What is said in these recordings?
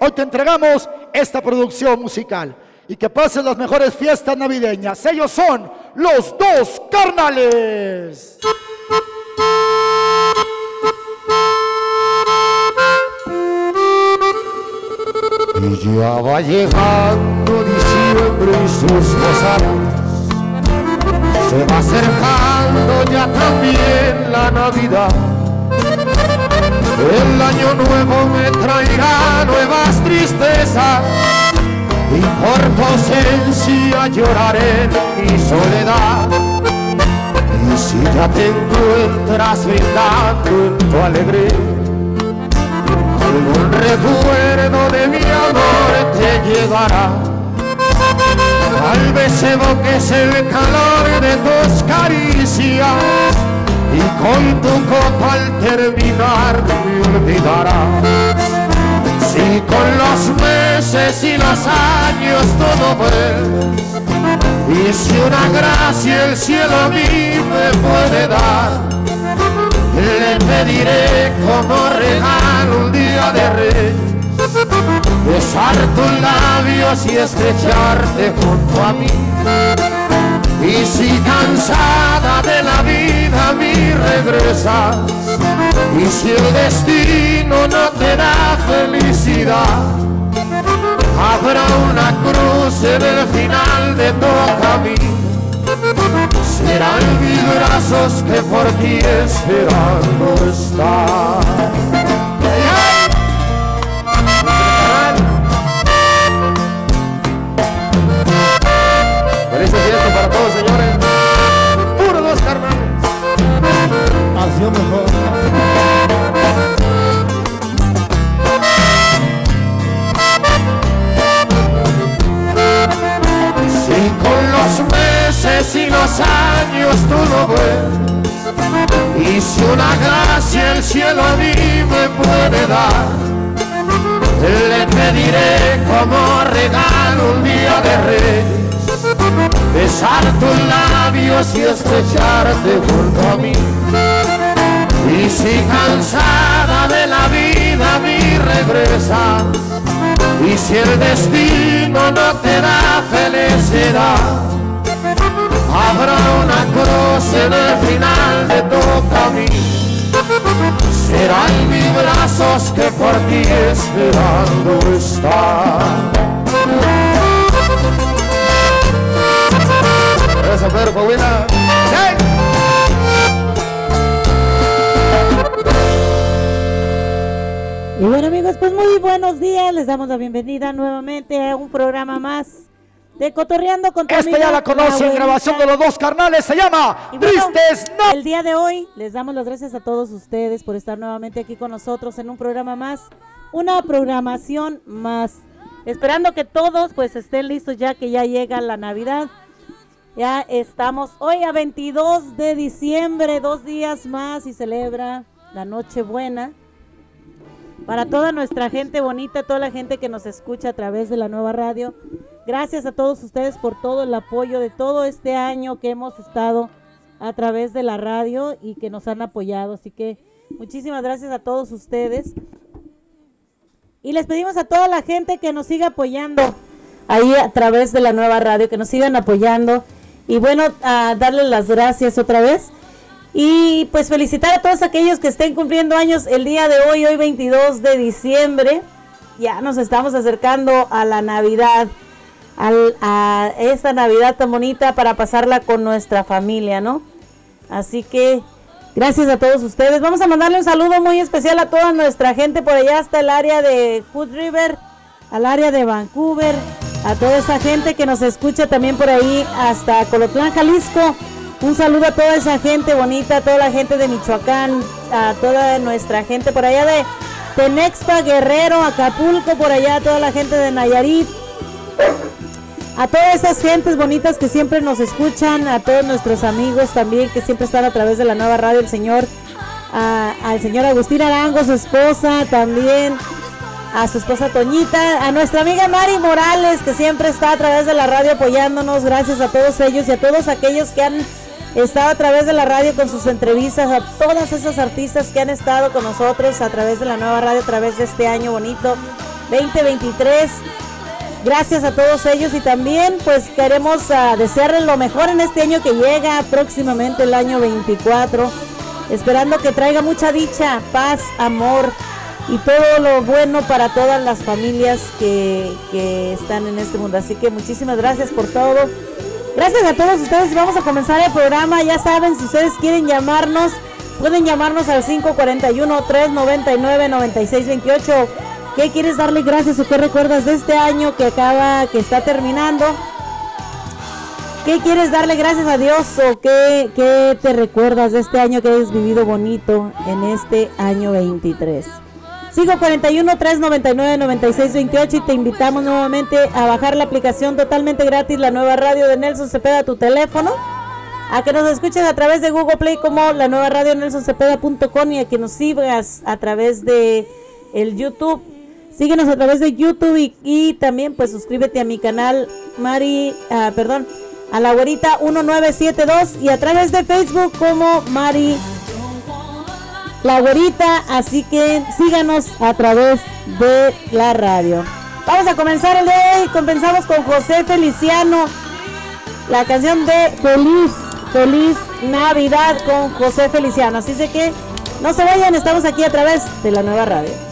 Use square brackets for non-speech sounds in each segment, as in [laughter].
Hoy te entregamos esta producción musical y que pasen las mejores fiestas navideñas. Ellos son los dos carnales. Y ya va llegando diciembre y sus posadas. Se va acercando ya también la Navidad. El año nuevo me traerá nuevas tristezas y por tu ausencia lloraré mi soledad. Y si ya te encuentras brindando en tu alegría, algún recuerdo de mi amor te llevará. Tal vez evoques el calor de tus caricias y con tu copa al terminar me olvidarás. Si con los meses y los años todo ves, y si una gracia el cielo a mí me puede dar, le pediré como regalo un día de rey, besar tus labios y estrecharte junto a mí y si cansada de la vida a mí regresas, y si el destino no te da felicidad, habrá una cruz en el final de tu camino. Serán mis brazos que por ti esperando están. Mejor. Si con los meses y los años tú lo ves, y si una gracia el cielo a mí me puede dar, le pediré como regalo un día de rey besar tus labios y estrecharte junto a mí. Y si cansada de la vida a mí regresa, y si el destino no te da felicidad, habrá una cruz en el final de tu camino. Serán mis brazos que por ti esperando están. Pedro Paulina. Y bueno amigos, pues muy buenos días, les damos la bienvenida nuevamente a un programa más de Cotorreando con tu Esta ya la conocen, grabación de los dos carnales, se llama Tristes No. El día de hoy les damos las gracias a todos ustedes por estar nuevamente aquí con nosotros en un programa más, una programación más. Esperando que todos pues estén listos ya que ya llega la Navidad. Ya estamos hoy a 22 de diciembre, dos días más y celebra la Nochebuena. Para toda nuestra gente bonita, toda la gente que nos escucha a través de la nueva radio. Gracias a todos ustedes por todo el apoyo de todo este año que hemos estado a través de la radio y que nos han apoyado. Así que muchísimas gracias a todos ustedes. Y les pedimos a toda la gente que nos siga apoyando ahí a través de la nueva radio, que nos sigan apoyando. Y bueno, a darles las gracias otra vez. Y pues felicitar a todos aquellos que estén cumpliendo años el día de hoy, hoy 22 de diciembre. Ya nos estamos acercando a la Navidad, a esta Navidad tan bonita para pasarla con nuestra familia, ¿no? Así que gracias a todos ustedes. Vamos a mandarle un saludo muy especial a toda nuestra gente por allá hasta el área de Hood River, al área de Vancouver, a toda esa gente que nos escucha también por ahí hasta Colotlán, Jalisco. Un saludo a toda esa gente bonita, a toda la gente de Michoacán, a toda nuestra gente por allá de Tenexpa, Guerrero, Acapulco, por allá, a toda la gente de Nayarit. A todas esas gentes bonitas que siempre nos escuchan, a todos nuestros amigos también que siempre están a través de la nueva radio, el señor, al señor Agustín Arango, su esposa también, a su esposa Toñita, a nuestra amiga Mari Morales, que siempre está a través de la radio apoyándonos. Gracias a todos ellos y a todos aquellos que han estado a través de la radio con sus entrevistas, a todas esas artistas que han estado con nosotros a través de la nueva radio, a través de este año bonito. 2023. Gracias a todos ellos y también pues queremos uh, desearles lo mejor en este año que llega próximamente el año 24. Esperando que traiga mucha dicha, paz, amor y todo lo bueno para todas las familias que, que están en este mundo. Así que muchísimas gracias por todo. Gracias a todos ustedes. Vamos a comenzar el programa. Ya saben, si ustedes quieren llamarnos, pueden llamarnos al 541-399-9628. ¿Qué quieres darle gracias o qué recuerdas de este año que acaba, que está terminando? ¿Qué quieres darle gracias a Dios o qué, qué te recuerdas de este año que has vivido bonito en este año 23? 541-399-9628 y te invitamos nuevamente a bajar la aplicación totalmente gratis, la nueva radio de Nelson Cepeda a tu teléfono. A que nos escuches a través de Google Play como la nueva radio nelsoncepeda.com y a que nos sigas a través de el YouTube. Síguenos a través de YouTube y, también pues suscríbete a mi canal Mari, uh, perdón, a la güerita 1972 y a través de Facebook como Mari la güerita, así que síganos a través de la radio. Vamos a comenzar el de hoy, comenzamos con José Feliciano, la canción de Feliz, Feliz Navidad con José Feliciano. Así que no se vayan, estamos aquí a través de la nueva radio.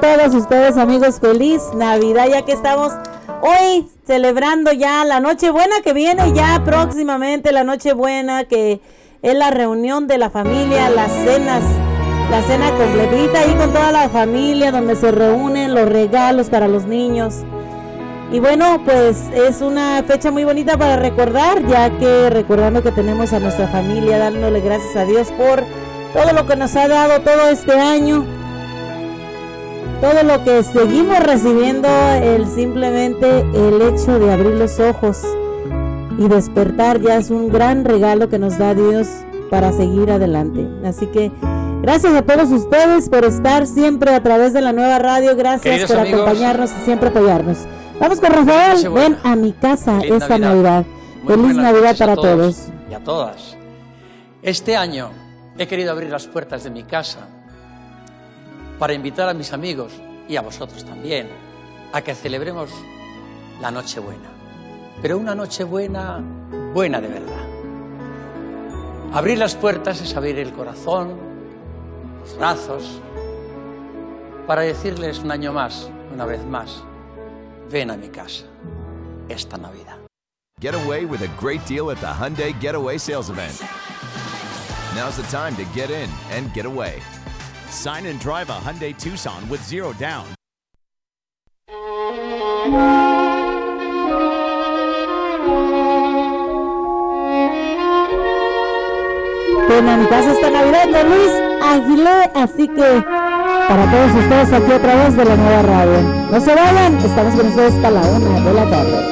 Todos ustedes amigos, feliz Navidad ya que estamos hoy celebrando ya la Nochebuena que viene ya próximamente, la Nochebuena que es la reunión de la familia, las cenas, la cena completita ahí con toda la familia donde se reúnen los regalos para los niños. Y bueno, pues es una fecha muy bonita para recordar, ya que recordando que tenemos a nuestra familia, dándole gracias a Dios por todo lo que nos ha dado todo este año, todo lo que seguimos recibiendo, el simplemente el hecho de abrir los ojos y despertar ya es un gran regalo que nos da Dios para seguir adelante. Así que gracias a todos ustedes por estar siempre a través de la nueva radio, gracias por acompañarnos y siempre apoyarnos. Vamos con Rafael. Ven a mi casa esta Navidad. Feliz Navidad para todos, Y a todas. Este año he querido abrir las puertas de mi casa para invitar a mis amigos y a vosotros también a que celebremos la Nochebuena. Pero una Nochebuena buena de verdad. Abrir las puertas es abrir el corazón, los brazos, para decirles un año más, una vez más, ven a mi casa esta Navidad. Get away with a great deal at the Hyundai Getaway Sales Event. Now's the time to get in and get away. Sign and drive a Hyundai Tucson with zero down. Mi casa Navidad de Luis Aguilé, así que para todos ustedes aquí a través de la nueva radio. No se vayan, estamos con ustedes hasta la una de la tarde.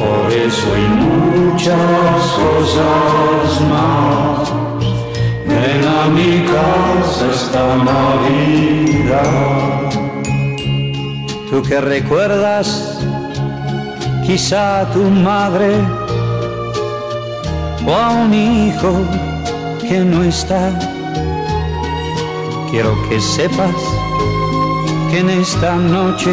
Por eso hay muchas cosas más. Ven a mi casa esta Navidad. Tú que recuerdas quizá a tu madre o a un hijo que no está. Quiero que sepas que en esta noche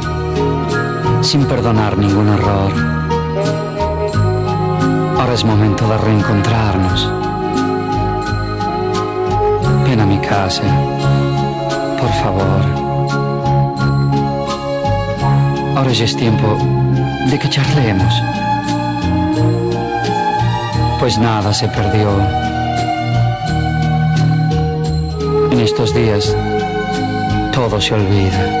sin perdonar ningún error. Ahora es momento de reencontrarnos. Ven a mi casa, por favor. Ahora ya es tiempo de que charlemos. Pues nada se perdió. En estos días todo se olvida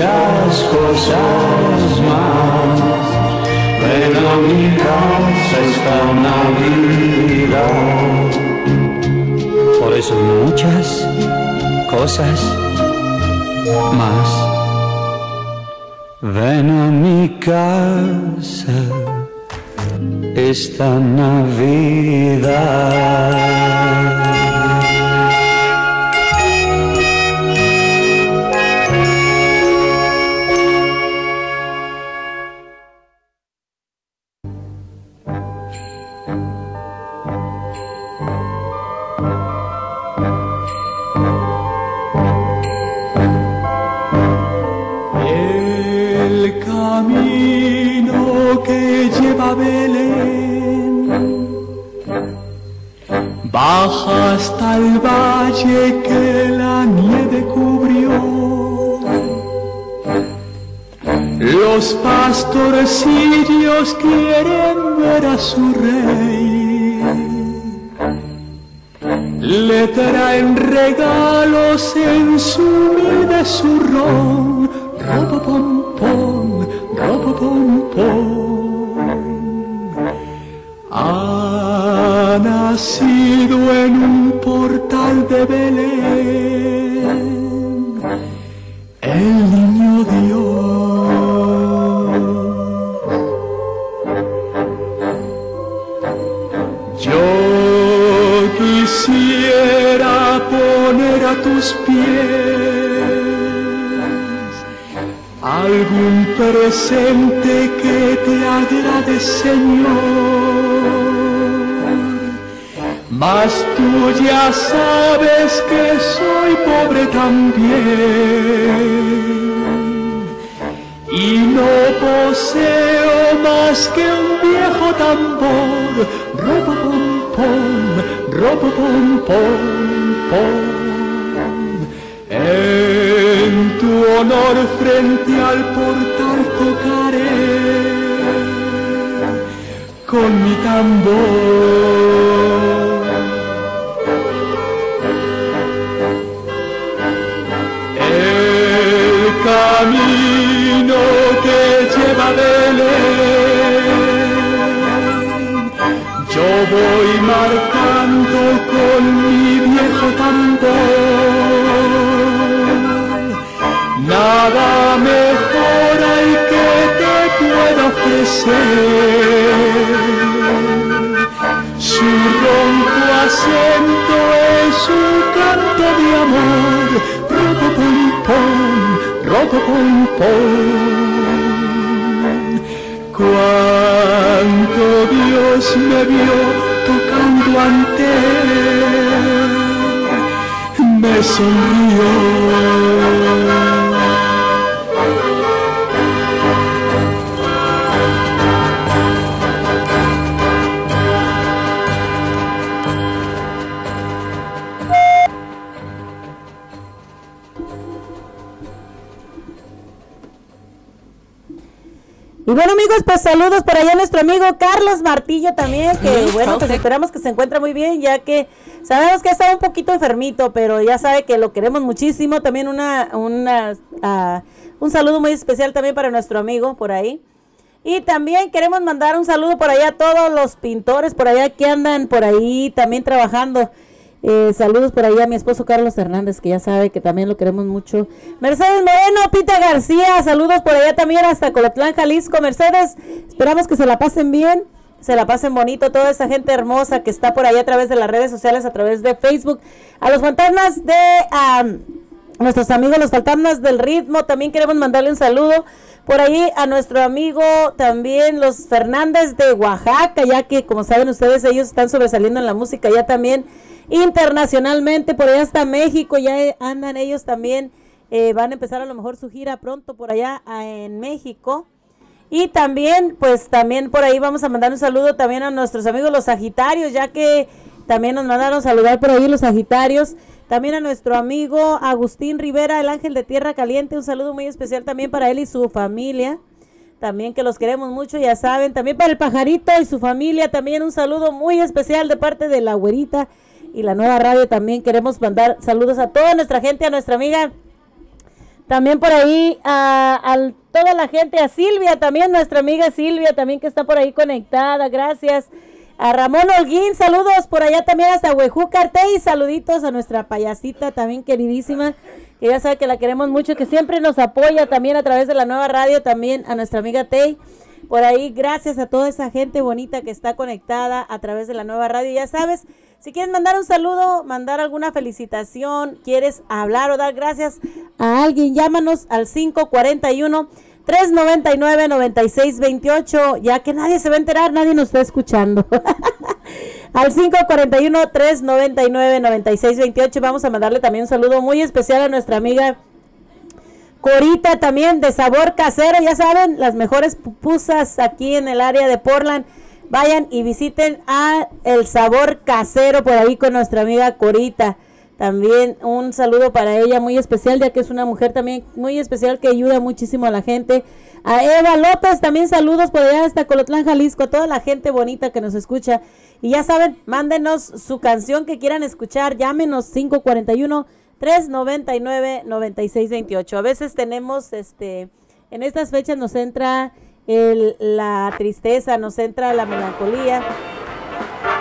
muchas cosas más. A mi casa esta Navidad. Por eso muchas cosas más. Ven a mi casa esta Navidad. Y bueno amigos, pues saludos por allá a nuestro amigo Carlos Martillo también, que bueno, pues esperamos que se encuentre muy bien, ya que sabemos que ha estado un poquito enfermito, pero ya sabe que lo queremos muchísimo. También una, una ah, un saludo muy especial también para nuestro amigo por ahí. Y también queremos mandar un saludo por allá a todos los pintores por allá que andan por ahí también trabajando. Eh, saludos por allá a mi esposo Carlos Hernández, que ya sabe que también lo queremos mucho. Mercedes Moreno, Pita García, saludos por allá también hasta Colotlán, Jalisco. Mercedes, esperamos que se la pasen bien, se la pasen bonito, toda esa gente hermosa que está por allá a través de las redes sociales, a través de Facebook. A los fantasmas de nuestros amigos, los fantasmas del ritmo, también queremos mandarle un saludo. Por ahí a nuestro amigo también los Fernández de Oaxaca, ya que como saben ustedes, ellos están sobresaliendo en la música ya también internacionalmente, por allá hasta México, ya eh, andan ellos también, eh, van a empezar a lo mejor su gira pronto por allá en México. Y también, pues también por ahí vamos a mandar un saludo también a nuestros amigos los Sagitarios, ya que también nos mandaron saludar por ahí los Sagitarios. También a nuestro amigo Agustín Rivera, el ángel de Tierra Caliente. Un saludo muy especial también para él y su familia. También que los queremos mucho, ya saben. También para el pajarito y su familia. También un saludo muy especial de parte de la güerita y la nueva radio. También queremos mandar saludos a toda nuestra gente, a nuestra amiga. También por ahí a, a toda la gente, a Silvia, también nuestra amiga Silvia, también que está por ahí conectada. Gracias. A Ramón Holguín, saludos por allá también hasta Huejucarte y saluditos a nuestra payasita también queridísima, que ya sabe que la queremos mucho, que siempre nos apoya también a través de la nueva radio, también a nuestra amiga Tey. Por ahí, gracias a toda esa gente bonita que está conectada a través de la nueva radio. Ya sabes, si quieres mandar un saludo, mandar alguna felicitación, quieres hablar o dar gracias a alguien, llámanos al 541 399 9628, ya que nadie se va a enterar, nadie nos está escuchando. [laughs] al 541 399 9628 vamos a mandarle también un saludo muy especial a nuestra amiga Corita también de sabor casero, ya saben, las mejores pupusas aquí en el área de Portland. Vayan y visiten a El Sabor Casero por ahí con nuestra amiga Corita. También un saludo para ella muy especial, ya que es una mujer también muy especial que ayuda muchísimo a la gente. A Eva López, también saludos por allá hasta Colotlán, Jalisco, a toda la gente bonita que nos escucha. Y ya saben, mándenos su canción que quieran escuchar, llámenos 541 399 9628. A veces tenemos este en estas fechas nos entra el, la tristeza, nos entra la melancolía.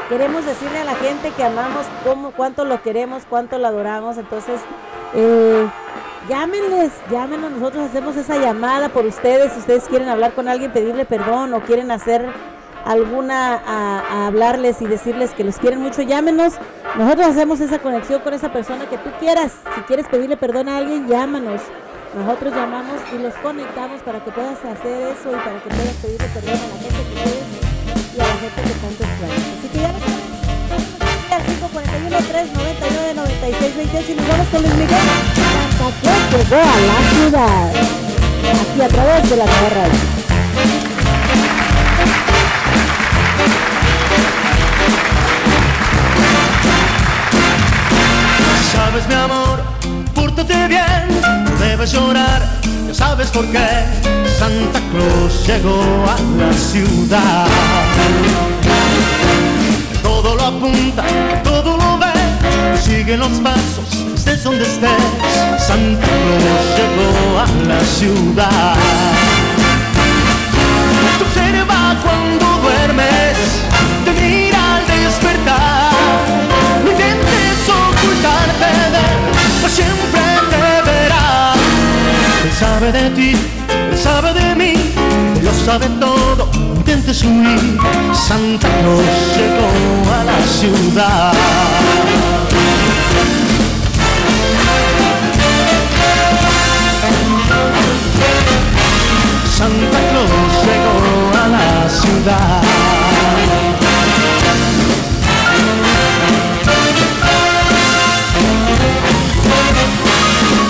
Queremos decirle a la gente que amamos cómo, cuánto lo queremos, cuánto lo adoramos. Entonces, eh, llámenles, llámenos. Nosotros hacemos esa llamada por ustedes. Si ustedes quieren hablar con alguien, pedirle perdón o quieren hacer alguna a, hablarles y decirles que los quieren mucho, llámenos. Nosotros hacemos esa conexión con esa persona que tú quieras. Si quieres pedirle perdón a alguien, llámanos. Nosotros llamamos y los conectamos para que puedas hacer eso y para que puedas pedirle perdón a la gente que quieres que tanto extrañas. Así que ya nos al 541 399 9628 y nos vamos con Luis Miguel. Santa Claus llegó a la ciudad. Aquí a través de la nueva radio. Sabes mi amor, pórtate bien, no debes llorar, sabes por qué Santa Claus llegó a la ciudad. Todo lo apunta, todo lo ve, sigue los pasos, estés donde estés, Santa Claus llegó a la ciudad. Te observa cuando duermes, te mira al despertar. No intentes ocultarte de él, siempre sabe de ti, sabe de mí, lo sabe todo. Intentes huir, Santa Claus llegó a la ciudad. Santa Claus llegó a la ciudad.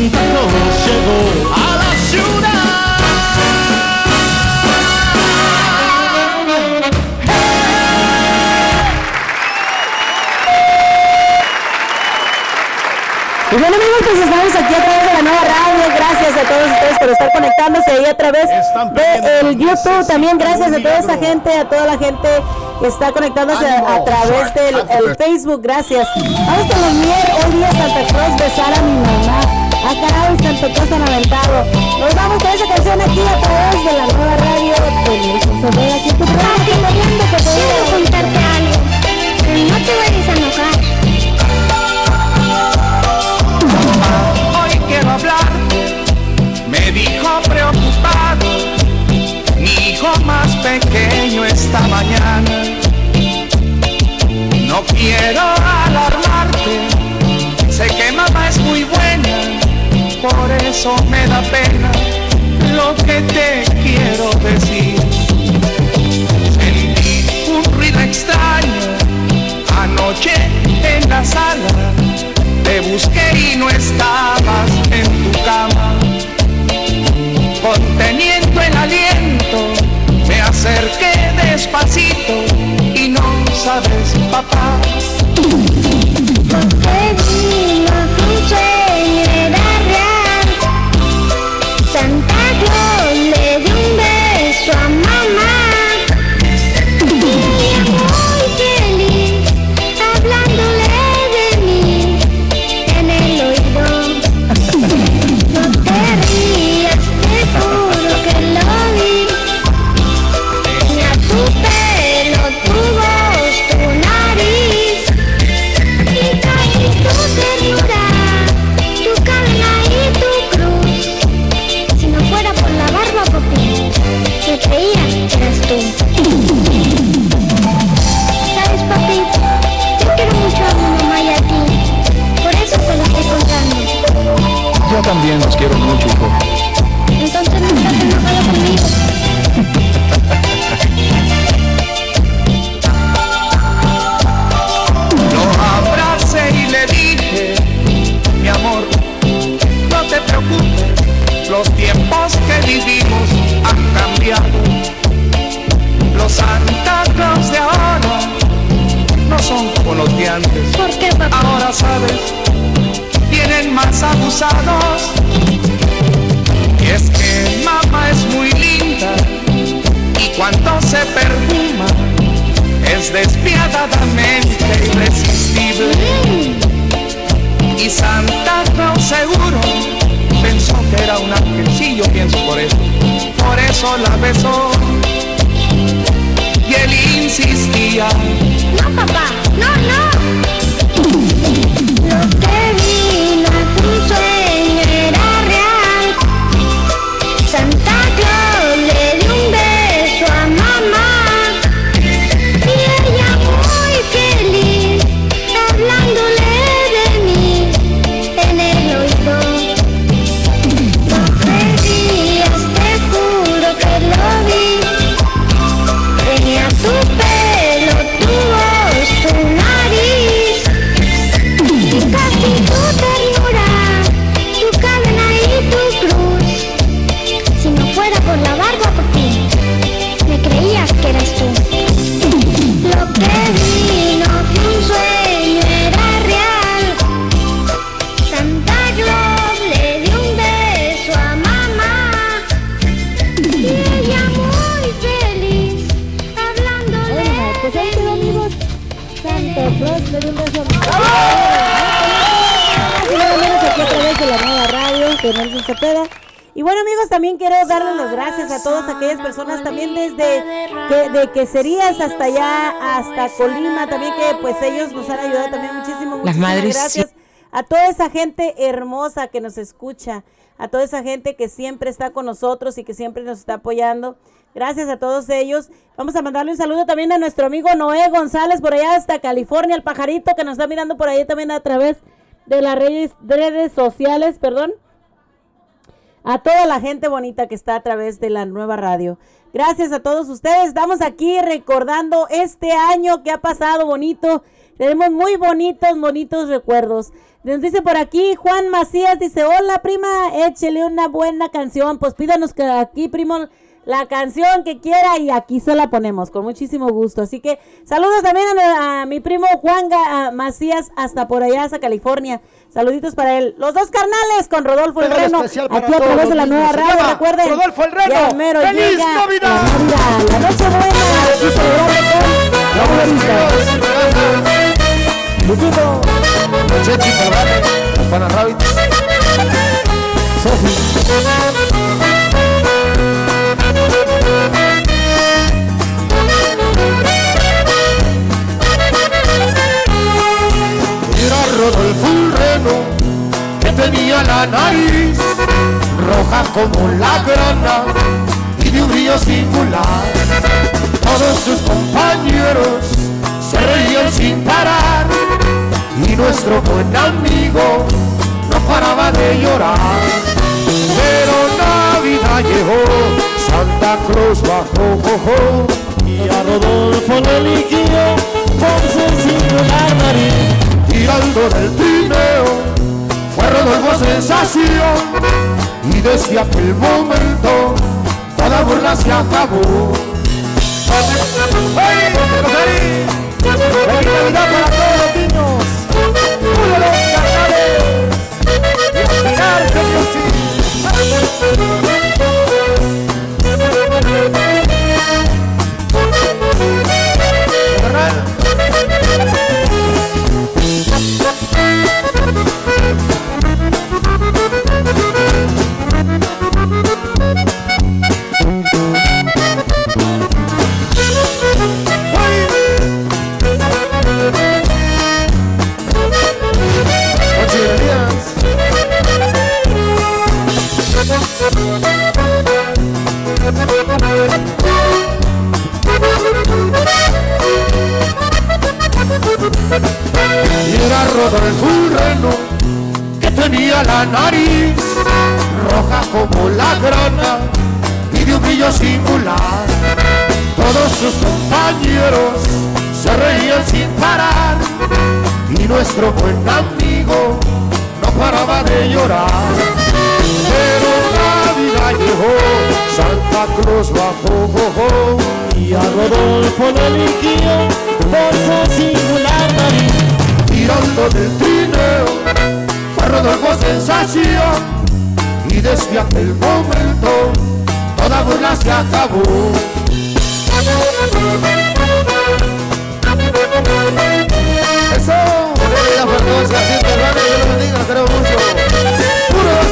Santa Claus llegó a la ciudad. Y bueno amigos, pues estamos aquí a través de la nueva radio. Gracias a todos ustedes por estar conectándose ahí a través de el YouTube. También gracias a toda esa gente, a toda la gente que está conectándose a, a través del el Facebook. Gracias. Vamos con los mier. Hoy día Santa Cruz besar a mi mamá. A caray, Santa Cruz tan aventado. Nos vamos con esa canción aquí a través de la nueva radio de Nelson Saavedra. Aquí tu programa, que está viendo que te Quiero contarte algo, pero no te vayas a enojar. Hoy quiero hablar, me dijo preocupado, mi hijo más pequeño esta mañana. No quiero alarmarte, sé que mamá es muy buena, por eso me da pena lo que te quiero decir. Sentí un ruido extraño anoche en la sala. Te busqué y no estabas en tu cama. Conteniendo el aliento, me acerqué despacito y no sabes, papá. Como los de antes. ¿Por qué, papá? Ahora sabes, vienen más abusados. Y es que mamá es muy linda y cuando se perfuma es despiadadamente irresistible. Y Santa Claus seguro pensó que era un ángel, sí yo pienso por eso, por eso la besó. Y él insistía, No, papá, no, no. Quedó, amigos. Santo Claus le dio un beso a nada menos aquí a través de la nueva radio de Nelson Cepeda. Y bueno amigos, también quiero darles las gracias a todas aquellas personas, también desde que, de Queserías hasta allá, hasta Colima, también que pues ellos nos han ayudado también muchísimo. Las madres, gracias a toda esa gente hermosa que nos escucha, a toda esa gente que siempre está con nosotros y que siempre nos está apoyando. Gracias a todos ellos. Vamos a mandarle un saludo también a nuestro amigo Noé González por allá hasta California, el pajarito que nos está mirando por ahí también a través de las redes, sociales, perdón. A toda la gente bonita que está a través de la nueva radio. Gracias a todos ustedes. Estamos aquí recordando este año que ha pasado bonito. Tenemos muy bonitos, bonitos recuerdos. Nos dice por aquí Juan Macías, dice, hola prima, échele una buena canción. Pues pídanos que aquí, primo, la canción que quiera y aquí se la ponemos con muchísimo gusto. Así que saludos también a, a mi primo Juan Ga- Macías hasta por allá, hasta California. Saluditos para él. Los dos carnales con Rodolfo el Reno. Aquí a través de la nueva radio. Recuerden. Rodolfo el Reno. ¡Feliz llega Navidad! La Navidad, la noche buena. Y celebrando Rodolfo un reno que tenía la nariz roja como la grana y de un brillo singular. Todos sus compañeros se reían sin parar y nuestro buen amigo no paraba de llorar. Pero Navidad llegó, Santa Cruz bajó, ojo, y a Rodolfo le eligió por sencillo la nariz. Tirando del trineo, fue Rodolfo sensación, y desde aquel momento, toda burla se acabó. Era Rodolfo un reno que tenía la nariz roja como la grana y de un brillo singular. Todos sus compañeros se reían sin parar y nuestro buen amigo no paraba de llorar. Pero Navidad llegó, Santa Cruz bajó, Y a Rodolfo le eligió por su singular nariz. Tirando del trineo, fue Rodolfo sensación y desde aquel momento toda burla se acabó. Eso, bienvenida por todos, García Carrales, Dios los bendiga, queremos mucho. ¡Puro los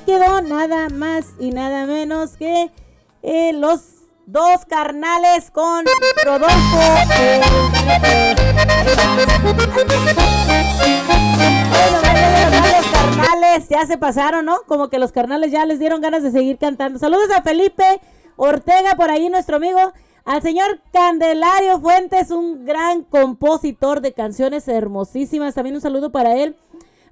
quedó nada más y nada menos que eh, los dos carnales con Rodolfo. carnales ya se pasaron, ¿no? Como que los carnales ya les dieron ganas de seguir cantando. Saludos a Felipe Ortega, por ahí nuestro amigo. Al señor Candelario Fuentes, un gran compositor de canciones hermosísimas. También un saludo para él.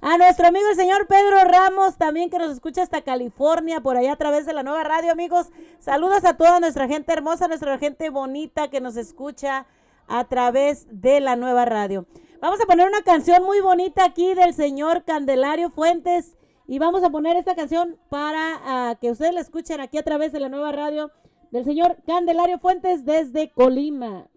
A nuestro amigo el señor Pedro Ramos, también que nos escucha hasta California, por allá a través de la nueva radio, amigos. Saludos a toda nuestra gente hermosa, nuestra gente bonita que nos escucha a través de la nueva radio. Vamos a poner una canción muy bonita aquí del señor Candelario Fuentes y vamos a poner esta canción para ah, que ustedes la escuchen aquí a través de la nueva radio del señor Candelario Fuentes desde Colima.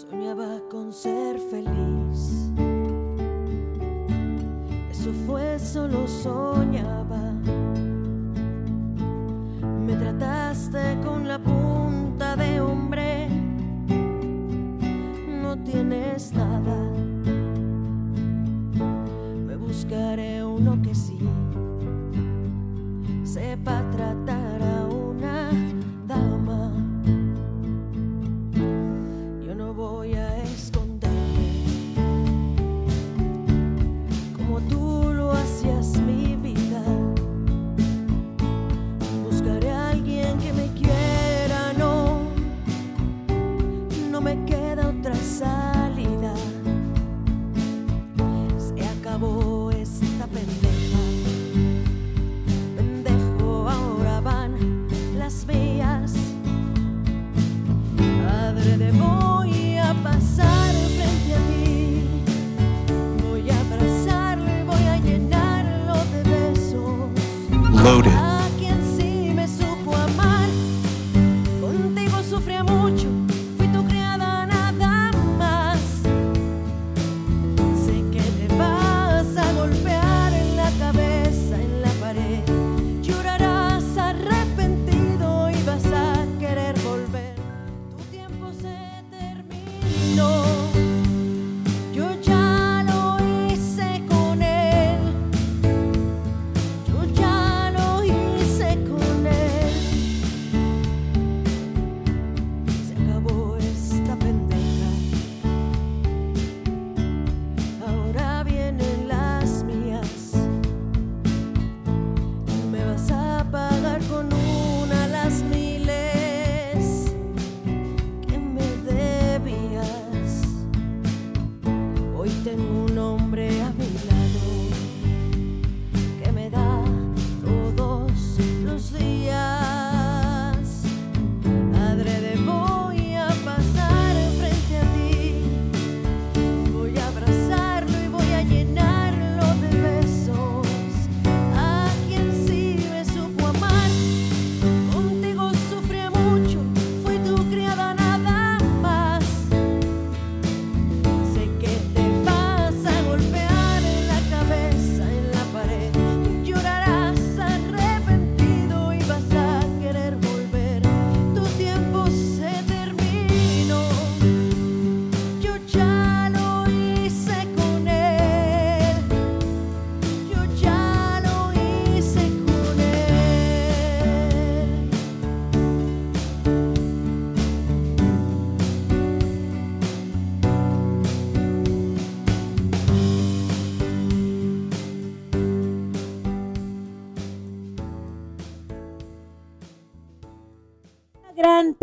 Soñaba con ser feliz. Eso fue solo soñaba. Me trataste con la punta de hombre. No tienes nada. Me buscaré uno que sí sepa tratar voy a esconderme como tú lo hacías mi vida. Buscaré a alguien que me quiera, no, no me queda otra salida. Se acabó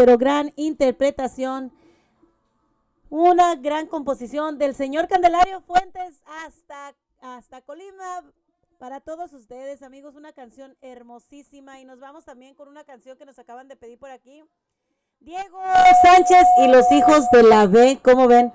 pero gran interpretación. Una gran composición del señor Candelario Fuentes hasta, hasta Colima. Para todos ustedes, amigos, una canción hermosísima. Y nos vamos también con una canción que nos acaban de pedir por aquí. Diego Sánchez y los hijos de la B, ¿cómo ven?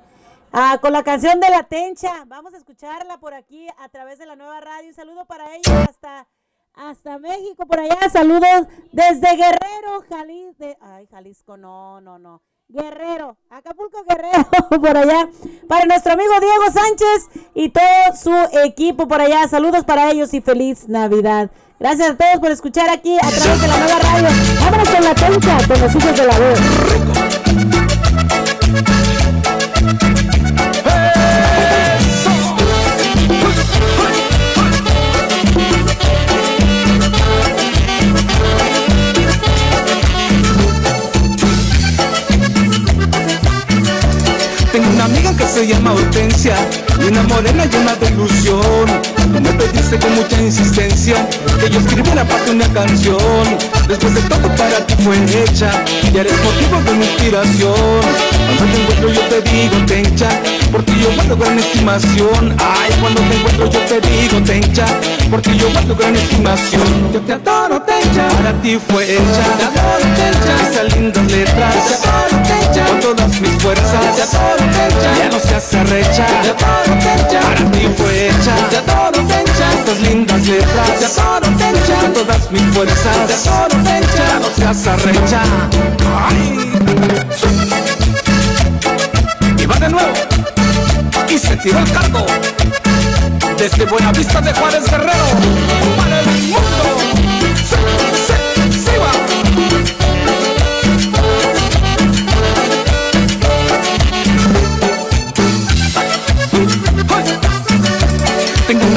Ah, con la canción de la Tencha. Vamos a escucharla por aquí a través de la nueva radio. Un saludo para ellos hasta, hasta México, por allá. Saludos desde Guerrero, Jalisco. Ay, Jalisco, no, no, no. Guerrero, Acapulco Guerrero, [laughs] por allá. Para nuestro amigo Diego Sánchez y todo su equipo por allá. Saludos para ellos y feliz Navidad. Gracias a todos por escuchar aquí a través de la nueva radio. Vámonos con la tencha, con los hijos de la voz. Llama Hortensia y una morena llena de ilusión. Tú me pediste con mucha insistencia que yo escribiera para ti una canción. Después de todo para ti fue hecha y eres motivo de mi inspiración. Cuando te encuentro yo te digo tencha, por ti yo guardo gran estimación. Ay, cuando te encuentro yo te digo tencha, por ti yo guardo gran estimación. Yo te adoro para ti fue hecha. Te adoro tencha, esas lindas letras. Te adoro tencha, con todas mis fuerzas. Te adoro tencha, ya no seas arrecha. Te adoro tencha, para ti fue hecha. Te adoro tencha, estas lindas letras. Te adoro tencha, con todas mis fuerzas. Te adoro tencha, ya no seas arrecha. Ay. Y va de nuevo y se tiró el cargo desde Buenavista de Juárez Guerrero para el.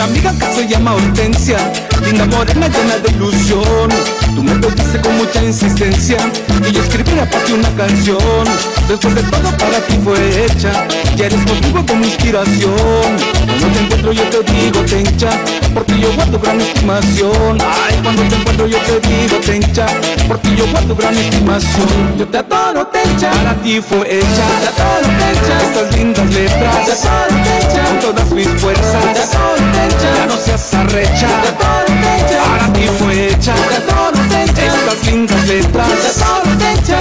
Tengo una amiga que se llama Hortensia, linda morena llena de ilusión. Tú me pediste con mucha insistencia que yo escribiera para ti una canción. Después de todo para ti fue hecha, ya eres motivo de mi inspiración. Cuando te encuentro yo te digo tencha, porque yo guardo gran estimación. Ay, cuando te encuentro yo te digo tencha, porque yo guardo gran estimación. Yo te adoro tencha, para ti fue hecha. Te adoro tencha, estas lindas letras. Te adoro tencha, con todas mis fuerzas. Te adoro tencha, seas arrecha. Te adoro tencha, para ti fue hecha. Estas lindas letras.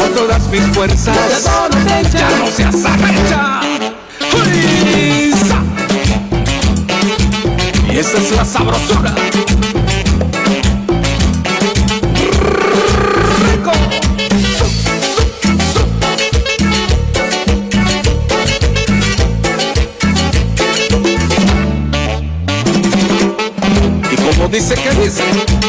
Con todas mis fuerzas. Ya no seas arrecha. ¡Uy! Y esa es la sabrosura. Dice que dice.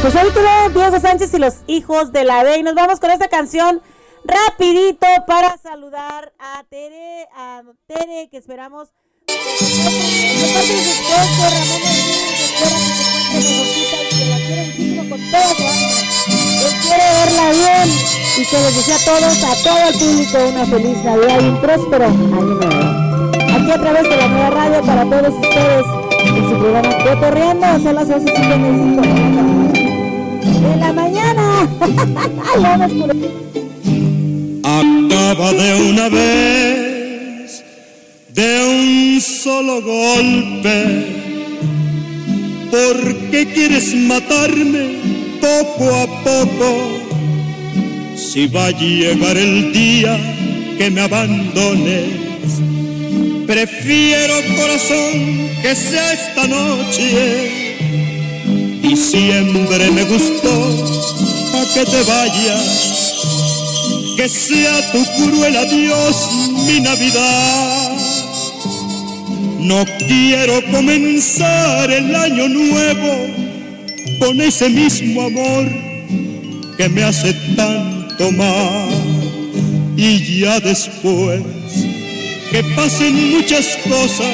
Pues ahí quedó Diego Sánchez y los hijos de la B. Y nos vamos con esta canción rapidito para saludar a Tere, a Tere, que esperamos. de parte de esposo, Ramón que que la quiere muchísimo con todo. Él quiere verla bien y que les desea a todos, a todo el público, una feliz Navidad y un próspero año nuevo. Aquí a través de la nueva radio para todos ustedes en su programa Cotorreando, son las 11.55 de la mañana. [laughs] Acaba de una vez, de un solo golpe. ¿Por qué quieres matarme poco a poco? Si va a llegar el día que me abandones, prefiero corazón que sea esta noche. Y siempre me gustó a que te vayas que que sea tu cruel adiós mi Navidad. No quiero comenzar el año nuevo con ese mismo amor que me hace tanto mal. Y ya después que pasen muchas cosas,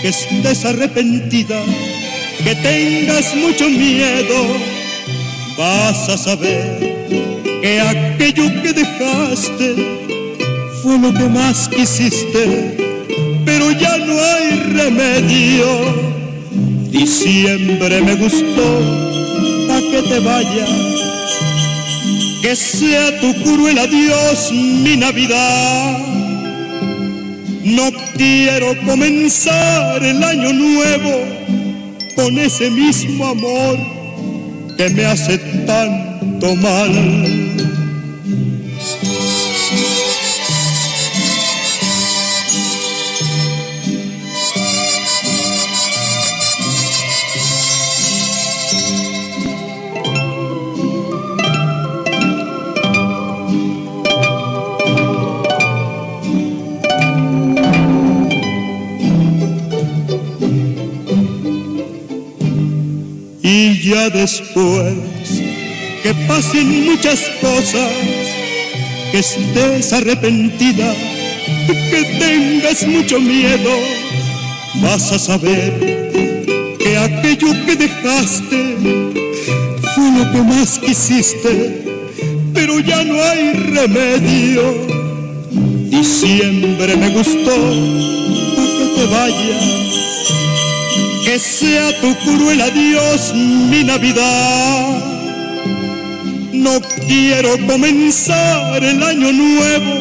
que estés arrepentida, que tengas mucho miedo, vas a saber que aquello que dejaste fue lo que más quisiste, pero ya no hay remedio. Diciembre me gustó, pa' que te vayas, que sea tu cruel adiós mi Navidad. No quiero comenzar el año nuevo con ese mismo amor que me hace tanto mal. Y ya después que pasen muchas cosas, que estés arrepentida, que tengas mucho miedo, vas a saber que aquello que dejaste fue lo que más quisiste, pero ya no hay remedio. Diciembre me gustó, que te vayas que sea tu cruel adiós mi Navidad. No quiero comenzar el año nuevo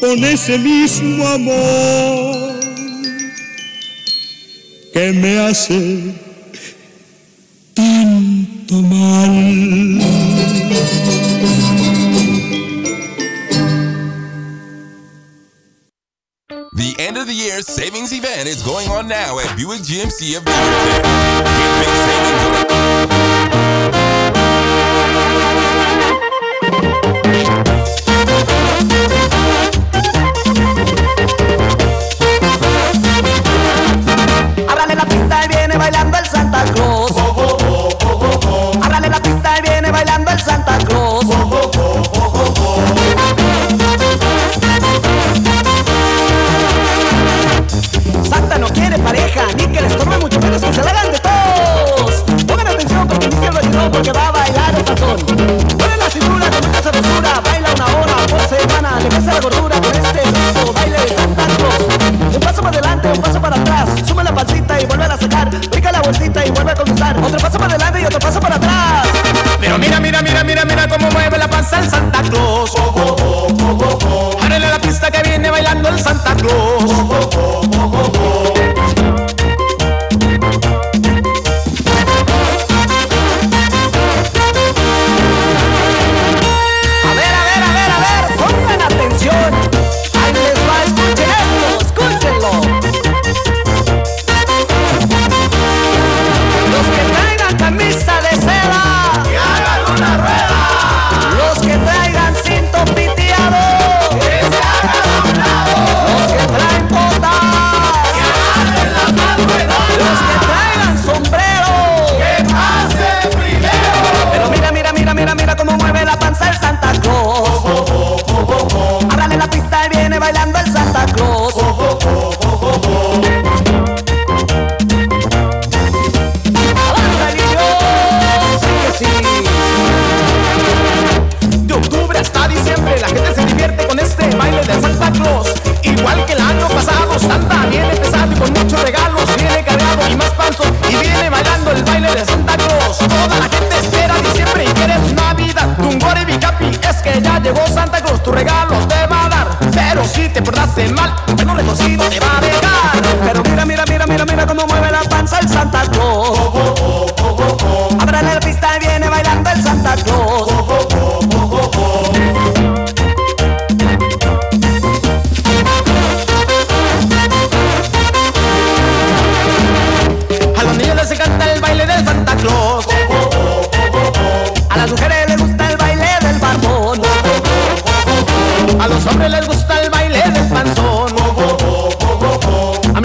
con ese mismo amor que me hace tanto mal. Year savings event is going on now at Buick GMC of Bloomington. Get big savings on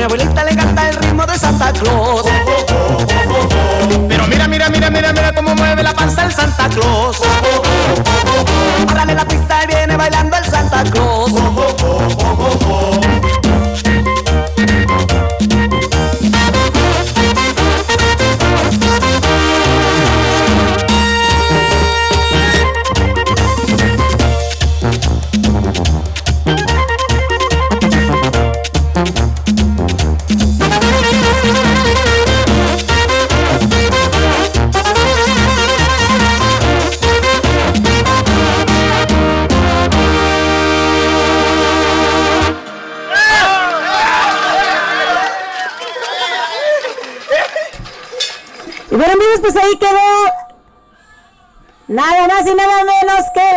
mi abuelita le canta el ritmo de Santa Claus.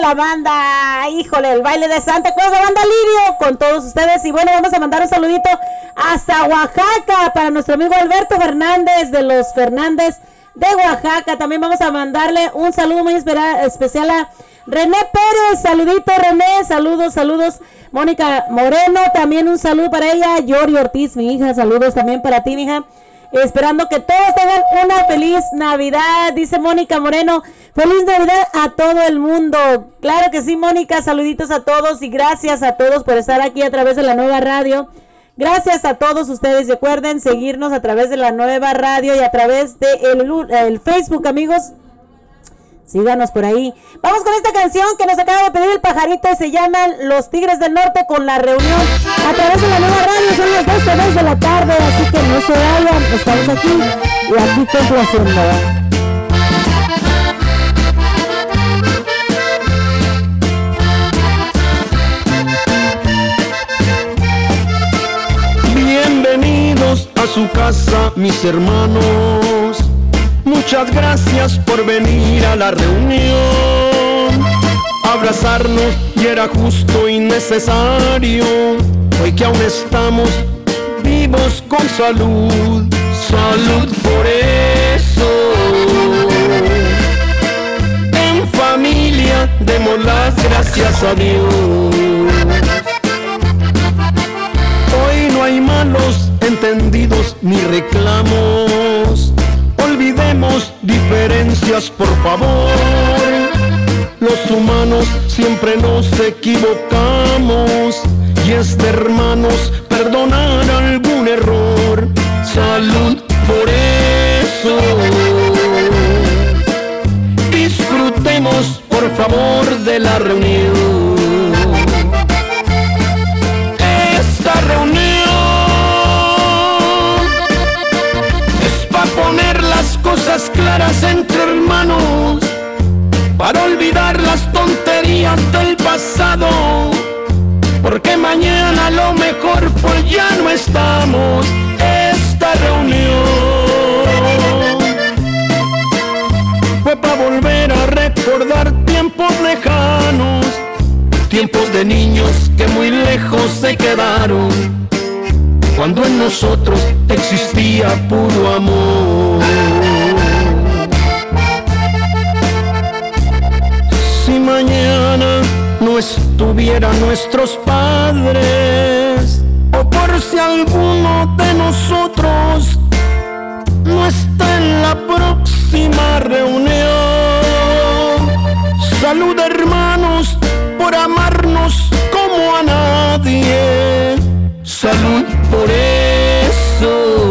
La banda, híjole, el baile de Santa Claus, la banda Lirio con todos ustedes. Y bueno, vamos a mandar un saludito hasta Oaxaca para nuestro amigo Alberto Fernández de los Fernández de Oaxaca. También vamos a mandarle un saludo muy especial a René Pérez. Saludito René, saludos, saludos. Mónica Moreno, también un saludo para ella. Yori Ortiz, mi hija, saludos también para ti, mi hija. Esperando que todos tengan una feliz Navidad, dice Mónica Moreno. Feliz Navidad a todo el mundo. Claro que sí, Mónica. Saluditos a todos y gracias a todos por estar aquí a través de la nueva radio. Gracias a todos ustedes. Recuerden seguirnos a través de la nueva radio y a través de el, Facebook, amigos. Síganos por ahí. Vamos con esta canción que nos acaba de pedir el pajarito. Se llaman Los Tigres del Norte con la reunión a través de la nueva radio. Son las 12 2 de la tarde, así que no se vayan. Estamos aquí y aquí complaciendo. Bienvenidos a su casa, mis hermanos. Muchas gracias por venir a la reunión. Abrazarnos y era justo y necesario. Hoy que aún estamos vivos con salud. Salud por eso. En familia demos las gracias a Dios. Hoy no hay malos entendidos ni reclamos. Olvidemos diferencias, por favor. Los humanos siempre nos equivocamos y es de hermanos perdonar algún error. Salud por eso. Disfrutemos, por favor, de la reunión. Esta reunión claras entre hermanos, para olvidar las tonterías del pasado, porque mañana lo mejor pues ya no estamos. Esta reunión fue para volver a recordar tiempos lejanos tiempos de niños que muy lejos se quedaron, cuando en nosotros existía puro amor. Mañana no estuvieran nuestros padres, o por si alguno de nosotros no está en la próxima reunión. Salud hermanos por amarnos como a nadie. Salud por eso.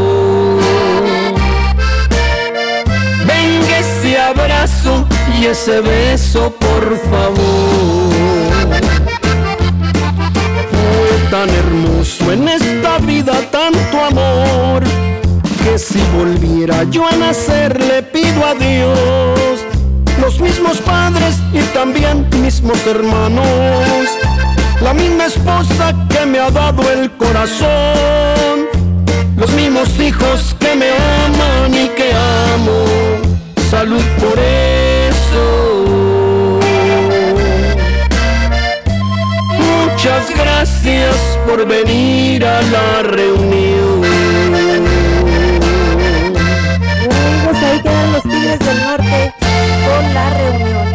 Ese beso por favor. Fue tan hermoso en esta vida tanto amor que si volviera yo a nacer le pido a Dios. Los mismos padres y también mismos hermanos, la misma esposa que me ha dado el corazón, los mismos hijos que me aman y que amo, salud por Muchas gracias por venir a la reunión. Amigos, ahí quedan los Tigres del Norte con la reunión.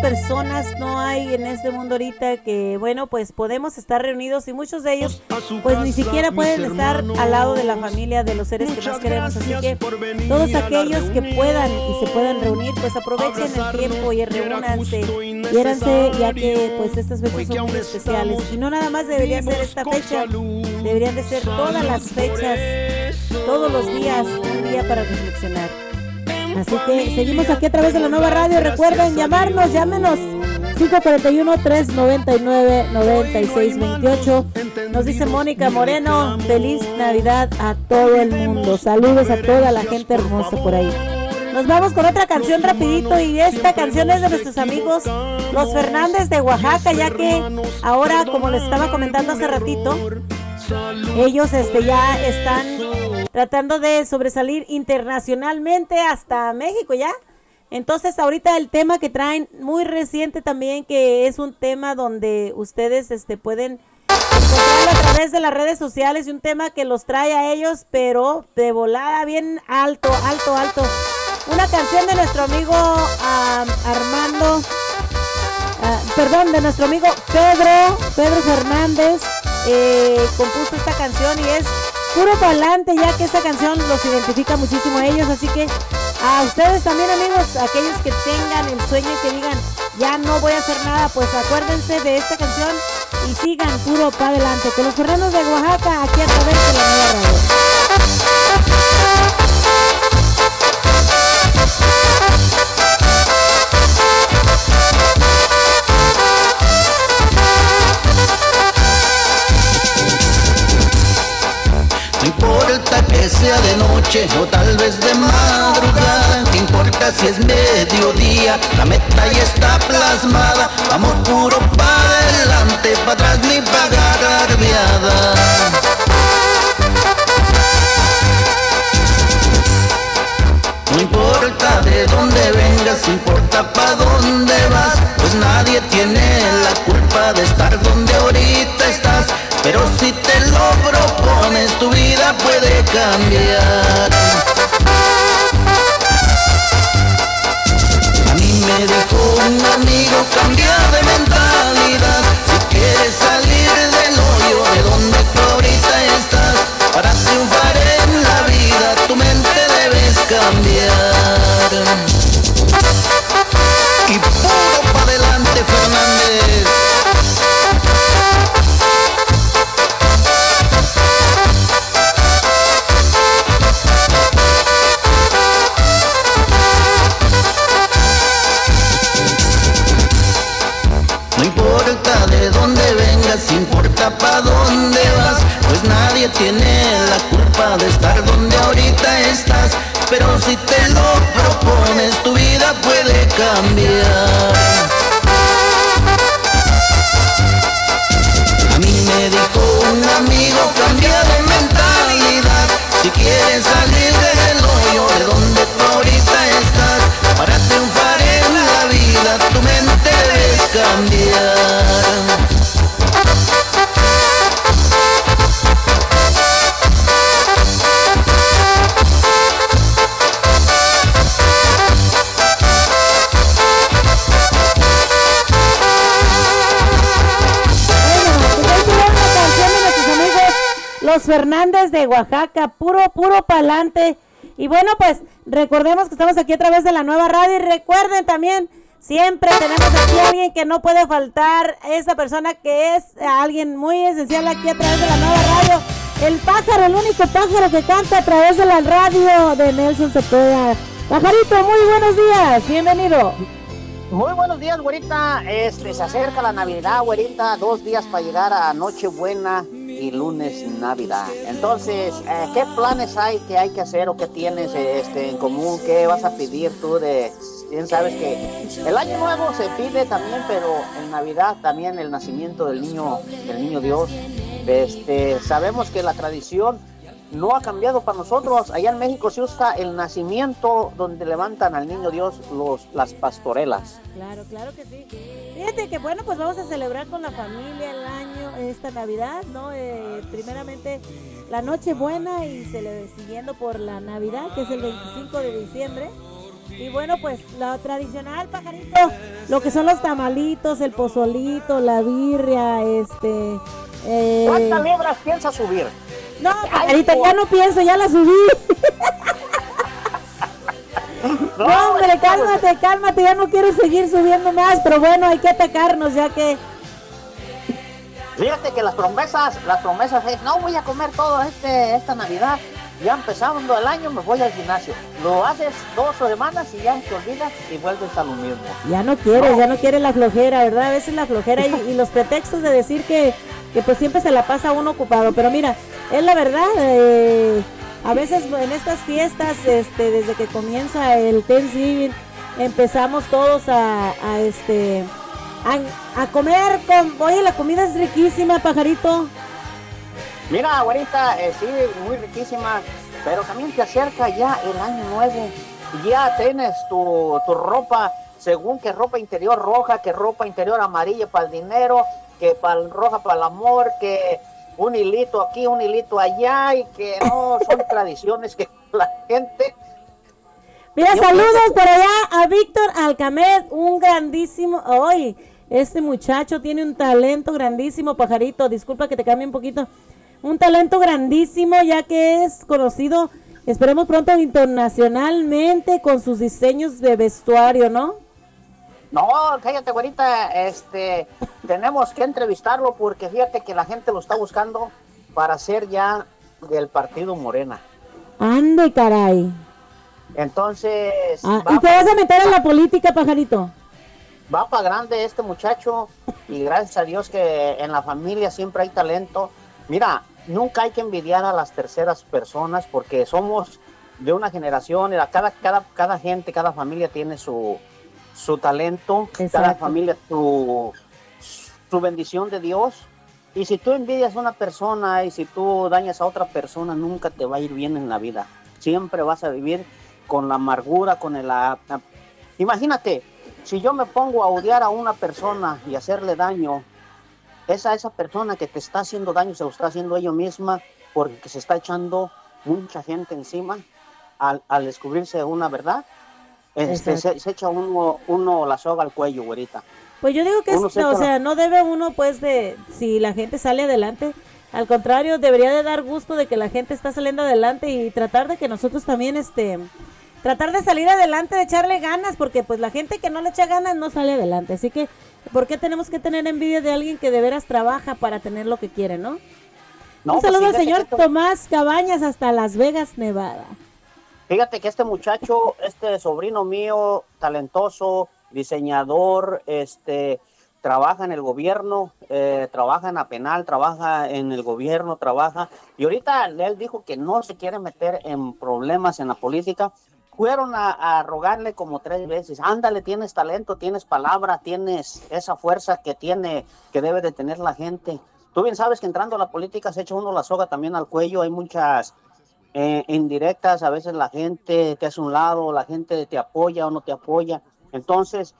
Personas no hay en este mundo ahorita que, bueno, pues podemos estar reunidos y muchos de ellos, pues ni siquiera pueden estar al lado de la familia, de los seres que más queremos. Así que todos aquellos que puedan y se puedan reunir, pues aprovechen el tiempo y reúnanse, quiéranse, ya que pues estas fechas son muy especiales. Y no nada más debería ser esta fecha, deberían de ser todas las fechas, todos los días, un día para reflexionar. Así que seguimos aquí a través de la nueva radio. Recuerden llamarnos, llámenos. 541-399-9628. Nos dice Mónica Moreno, feliz Navidad a todo el mundo. Saludos a toda la gente hermosa por ahí. Nos vamos con otra canción rapidito y esta canción es de nuestros amigos Los Fernández de Oaxaca, ya que ahora, como les estaba comentando hace ratito, ellos este, ya están tratando de sobresalir internacionalmente hasta México ya. Entonces ahorita el tema que traen muy reciente también que es un tema donde ustedes este pueden encontrarlo a través de las redes sociales y un tema que los trae a ellos pero de volada bien alto, alto, alto. Una canción de nuestro amigo ah, Armando, ah, perdón, de nuestro amigo Pedro, Pedro Fernández, eh, compuso esta canción y es puro pa'lante, ya que esta canción los identifica muchísimo a ellos. Así que a ustedes también, amigos, aquellos que tengan el sueño y que digan, ya no voy a hacer nada, pues acuérdense de esta canción y sigan puro para adelante. Con los Ferranos de Oaxaca, aquí a través de la nueva radio. Que sea de noche o tal vez de madrugada, no importa si es mediodía, la meta ya está plasmada. Vamos puro para adelante, para atrás ni pagar garbeada. No importa de dónde vengas, importa pa' dónde vas, pues nadie tiene la culpa de estar donde ahorita estás. Pero si te lo propones, tu vida puede cambiar. A mí me dijo un amigo, cambia de mentalidad. Si quieres salir del hoyo de donde tú ahorita estás, para triunfar en la vida, tu mente debes cambiar. Y puro para adelante, Fernández. Pero si te lo propones, tu vida puede cambiar. Fernández de Oaxaca, puro, puro pa'lante. Y bueno, pues recordemos que estamos aquí a través de la nueva radio y recuerden también, siempre tenemos aquí a alguien que no puede faltar, esa persona que es alguien muy esencial aquí a través de la nueva radio. El pájaro, el único pájaro que canta a través de la radio de Nelson Cepeda. Pajarito, muy buenos días, bienvenido. Muy buenos días, güerita. Este, se acerca la Navidad, güerita. Dos días para llegar a Nochebuena y lunes Navidad. Entonces, eh, ¿qué planes hay que hay que hacer o qué tienes este, en común? ¿Qué vas a pedir tú de... Bien sabes que el año nuevo se pide también, pero en Navidad también el nacimiento del niño, del niño Dios. Este, sabemos que la tradición no ha cambiado para nosotros. Allá en México se usa el nacimiento donde levantan al niño Dios los, las pastorelas. Claro, claro que sí. Fíjate que bueno, pues vamos a celebrar con la familia el año, esta Navidad, ¿no? Eh, primeramente la Nochebuena y se le siguiendo por la Navidad, que es el 25 de diciembre. Y bueno, pues lo tradicional, pajarito, lo que son los tamalitos, el pozolito, la birria, este... eh, ¿Cuántas libras piensas subir? No, pajarito, ya no pienso, ya la subí. [laughs] No, hombre, cálmate, cálmate, ya no quiero seguir subiendo más, pero bueno, hay que atacarnos ya que... Fíjate que las promesas, las promesas es, no voy a comer todo este, esta Navidad. Ya empezando el año me voy al gimnasio. Lo haces dos semanas y ya te olvidas y vuelves a lo mismo. Ya no quieres, ya no quieres la flojera, ¿verdad? A veces la flojera y, y los pretextos de decir que, que pues siempre se la pasa uno ocupado. Pero mira, es la verdad, eh, a veces en estas fiestas, este, desde que comienza el Thanksgiving, empezamos todos a, este, a, comer con, oye, la comida es riquísima, pajarito. Mira, güerita, eh, sí, muy riquísima, pero también te acerca ya el año nuevo. Ya tienes tu, tu ropa, según que ropa interior roja, que ropa interior amarilla para el dinero, que para roja para el amor, que un hilito aquí, un hilito allá, y que no son [laughs] tradiciones que la gente Mira, Yo saludos por allá a Víctor Alcamed, un grandísimo. Hoy, este muchacho tiene un talento grandísimo, pajarito. Disculpa que te cambie un poquito. Un talento grandísimo, ya que es conocido, esperemos pronto internacionalmente con sus diseños de vestuario, ¿no? No, cállate, güerita. Este, tenemos que entrevistarlo porque fíjate que la gente lo está buscando para ser ya del partido Morena. Ande, caray. Entonces, Ah, ¿Y te vas a meter en la política, pajarito? va para grande este muchacho y gracias a Dios que en la familia siempre hay talento. Mira, nunca hay que envidiar a las terceras personas porque somos de una generación, era cada, cada, cada gente, cada familia tiene su, su talento, cada familia su, su bendición de Dios. Y si tú envidias a una persona y si tú dañas a otra persona, nunca te va a ir bien en la vida. Siempre vas a vivir con la amargura, con el... Imagínate, si yo me pongo a odiar a una persona y hacerle daño, esa, esa persona que te está haciendo daño se lo está haciendo ella misma porque se está echando mucha gente encima al, al descubrirse una verdad. Este, se, se echa uno, uno la soga al cuello, güerita. Pues yo digo que, es- se o la- sea, no debe uno, pues, de, si la gente sale adelante, al contrario, debería de dar gusto de que la gente está saliendo adelante y tratar de que nosotros también, este, tratar de salir adelante, de echarle ganas, porque pues la gente que no le echa ganas no sale adelante. Así que, ¿por qué tenemos que tener envidia de alguien que de veras trabaja para tener lo que quiere, no? No, Un pues saludo al señor Tomás Cabañas hasta Las Vegas, Nevada. Fíjate que este muchacho, este sobrino mío, talentoso, diseñador, este, trabaja en el gobierno, eh, trabaja en la penal, trabaja en el gobierno, trabaja. Y ahorita él dijo que no se quiere meter en problemas en la política. Fueron a, a rogarle como tres veces, ándale, tienes talento, tienes palabra, tienes esa fuerza que tiene, que debe de tener la gente. Tú bien sabes que entrando a la política se echa uno la soga también al cuello, hay muchas eh, indirectas, a veces la gente te hace un lado, la gente te apoya o no te apoya. Entonces,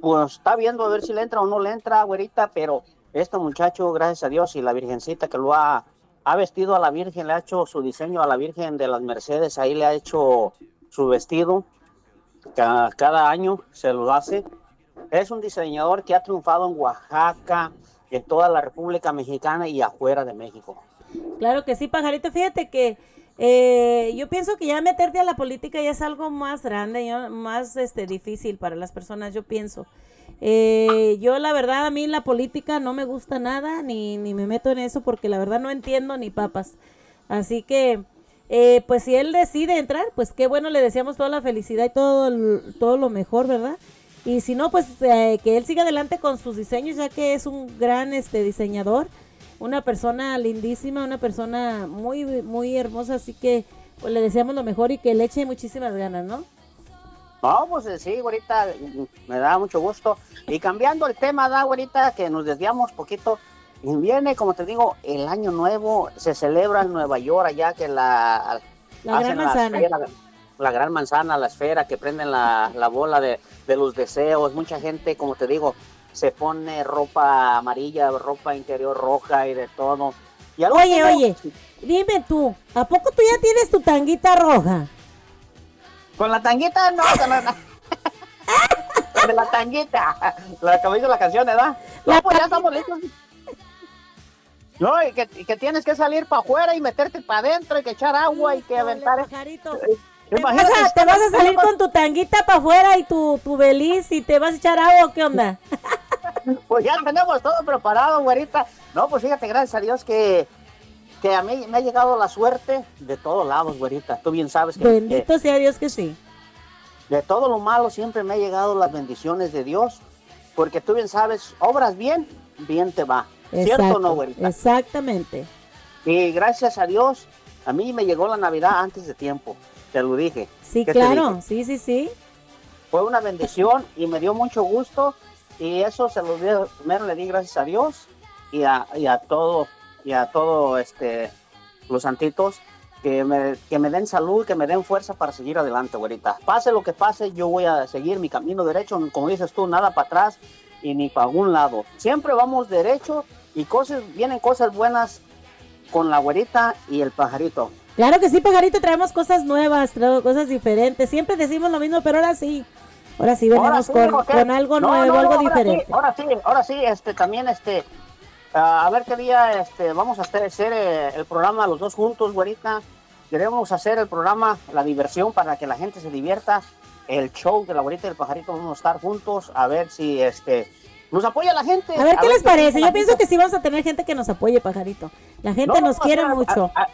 pues está viendo a ver si le entra o no le entra, güerita, pero este muchacho, gracias a Dios y la Virgencita que lo ha, ha vestido a la Virgen, le ha hecho su diseño a la Virgen de las Mercedes, ahí le ha hecho su vestido, cada, cada año se lo hace. Es un diseñador que ha triunfado en Oaxaca, en toda la República Mexicana y afuera de México. Claro que sí, pajarito. Fíjate que eh, yo pienso que ya meterte a la política ya es algo más grande, yo- más este difícil para las personas, yo pienso. Eh, yo la verdad a mí la política no me gusta nada, ni, ni me meto en eso porque la verdad no entiendo ni papas. Así que, eh, pues si él decide entrar, pues qué bueno, le deseamos toda la felicidad y todo, todo lo mejor, ¿verdad? Y si no, pues eh, que él siga adelante con sus diseños, ya que es un gran este diseñador una persona lindísima, una persona muy, muy hermosa, así que pues le deseamos lo mejor y que le eche muchísimas ganas, ¿no? No, pues eh, sí, ahorita me da mucho gusto. Y cambiando el tema, da ahorita que nos desviamos poquito. Y viene, como te digo, el año nuevo, se celebra en Nueva York, allá que la... La gran manzana. esfera, la gran manzana, la esfera, que prenden la, la bola de, de los deseos. Mucha gente, como te digo, se pone ropa amarilla, ropa interior roja y de todo. Y Oye, oye, dime tú, ¿a poco tú ya tienes tu tanguita roja? Con la tanguita, no, con la, [laughs] de la tanguita. La que me hizo la canción, ¿verdad? No, pues ya estamos listos. No, y que, y que tienes que salir para afuera y meterte para adentro y que echar agua y que aventar. Pajarito. ¿Te vas, a, te vas a salir con tu tanguita para afuera y tu, tu beliz y te vas a echar agua, ¿qué onda? [laughs] Pues ya tenemos todo preparado, güerita. No, pues fíjate, gracias a Dios que, que a mí me ha llegado la suerte de todos lados, güerita. Tú bien sabes que, Bendito sea Dios que sí. de todo lo malo siempre me ha llegado las bendiciones de Dios. Porque tú bien sabes, obras bien, bien te va. ¿Cierto o no, güerita? Exactamente. Y gracias a Dios, a mí me llegó la Navidad antes de tiempo. Te lo dije. Sí, ¿Qué te claro, dije? sí, sí, sí. Fue una bendición y me dio mucho gusto. Y eso se lo di, primero le di gracias a Dios y a, y a todo, y a todo este, los santitos que me, que me den salud, que me den fuerza para seguir adelante, güerita. Pase lo que pase, yo voy a seguir mi camino derecho, como dices tú, nada para atrás y ni para algún lado. Siempre vamos derecho y cosas, vienen cosas buenas con la güerita y el pajarito. Claro que sí, pajarito, traemos cosas nuevas, traemos cosas diferentes. Siempre decimos lo mismo, pero ahora sí. Ahora sí venimos Ahora sí, con, algo No, nuevo, no, no, algo diferente. Ahora sí, ahora sí, este, también, este, ah, a ver qué día, este, vamos a hacer, hacer, eh, el programa los dos juntos, güerita. Queremos hacer el programa, la diversión para que la gente se divierta. El show de la güerita y el pajarito, vamos a estar juntos a ver si, este, nos apoya la gente. A ver qué les parece. Yo pienso que sí vamos a tener gente que nos apoye, pajarito. La gente No, nos a quiere mucho. a-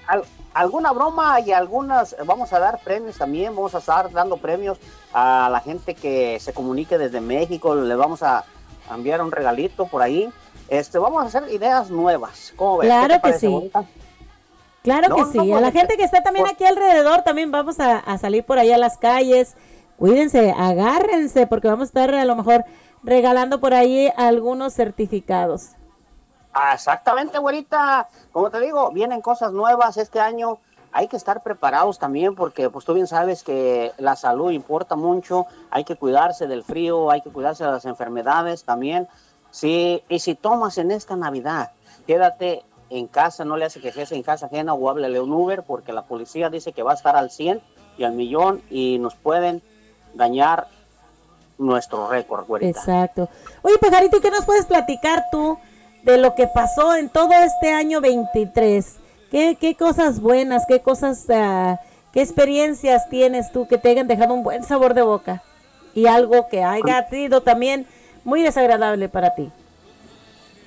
alguna broma y algunas, vamos a dar premios también, vamos a estar dando premios a la gente que se comunique desde México, le vamos a enviar un regalito por ahí. Este, vamos a hacer ideas nuevas. ¿Cómo ves? ¿Qué Claro que parece, sí. bonita? Claro No, que no, sí. a la gente que está también aquí alrededor, también vamos a, a salir por ahí a las calles. Cuídense, agárrense, porque vamos a estar a lo mejor regalando por ahí algunos certificados. Ah, exactamente, güerita. Como te digo, vienen cosas nuevas este año. Hay que estar preparados también porque pues tú bien sabes que la salud importa mucho. Hay que cuidarse del frío, hay que cuidarse de las enfermedades también. Sí, y si tomas en esta Navidad, quédate en casa, no le hace que estés en casa ajena o háblele un Uber porque la policía dice que va a estar al 100 y al millón y nos pueden dañar nuestro récord, güerita. Exacto. Oye, pajarito, ¿y qué nos puedes platicar tú de lo que pasó en todo este año 23? ¿Qué, qué cosas buenas, qué cosas, ah, qué experiencias tienes tú que te hayan dejado un buen sabor de boca? Y algo que haya sido también muy desagradable para ti.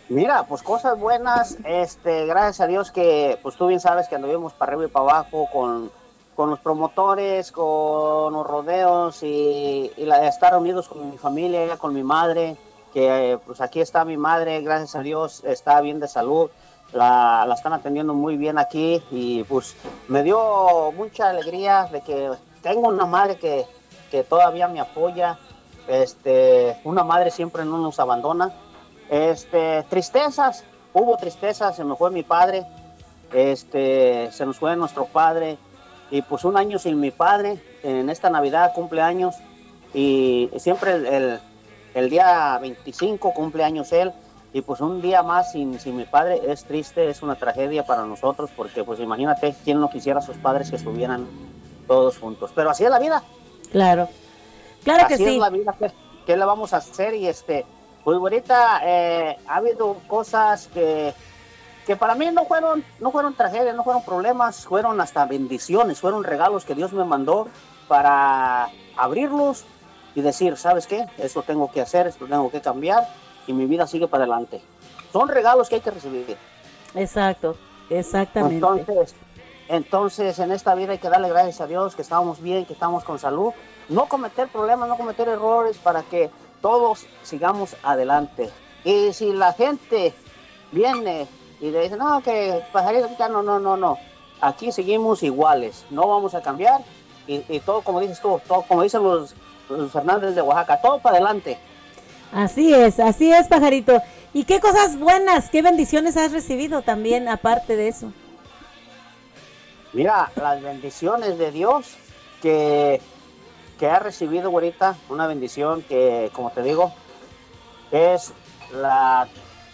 Mira, pues cosas buenas, este, gracias a Dios que, pues tú bien sabes que anduvimos para arriba y para abajo con, con los promotores, con los rodeos y, estar unidos con mi familia, con mi madre, que eh, pues aquí está mi madre, gracias a Dios, está bien de salud, la, la están atendiendo muy bien aquí y pues me dio mucha alegría de que tengo una madre que, que todavía me apoya, este, una madre siempre no nos abandona. Este, tristezas, hubo tristezas, se me fue mi padre, este, se nos fue nuestro padre, y pues un año sin mi padre, en esta Navidad cumpleaños, y siempre el, el- el día 25 cumpleaños él, y pues un día más sin, sin mi padre es triste, es una tragedia para nosotros, porque pues imagínate, quién no quisiera a sus padres que estuvieran todos juntos, pero así es la vida. Claro. Claro que Así sí. es la vida, ¿qué, qué le vamos a hacer? Y este, pues ahorita eh, ha habido cosas que, que para mí no fueron, no fueron tragedias, no fueron problemas, fueron hasta bendiciones, fueron regalos que Dios me mandó para abrirlos y decir, ¿sabes qué? Esto tengo que hacer, esto tengo que cambiar y mi vida sigue para adelante. Son regalos que hay que recibir. Exacto, exactamente. Entonces, entonces en esta vida hay que darle gracias a Dios que estamos bien, que estamos con salud, no cometer problemas, no cometer errores para que todos sigamos adelante. Y si la gente viene y le dice, no, que pajarito, ya no, no, no, no, aquí seguimos iguales, no vamos a cambiar y, y todo como dices tú, todo como dicen los, los Fernández de Oaxaca, todo para adelante. Así es, así es, pajarito. ¿Y qué cosas buenas, qué bendiciones has recibido también aparte de eso? Mira, las bendiciones de Dios que, que ha recibido ahorita, una bendición que, como te digo, es la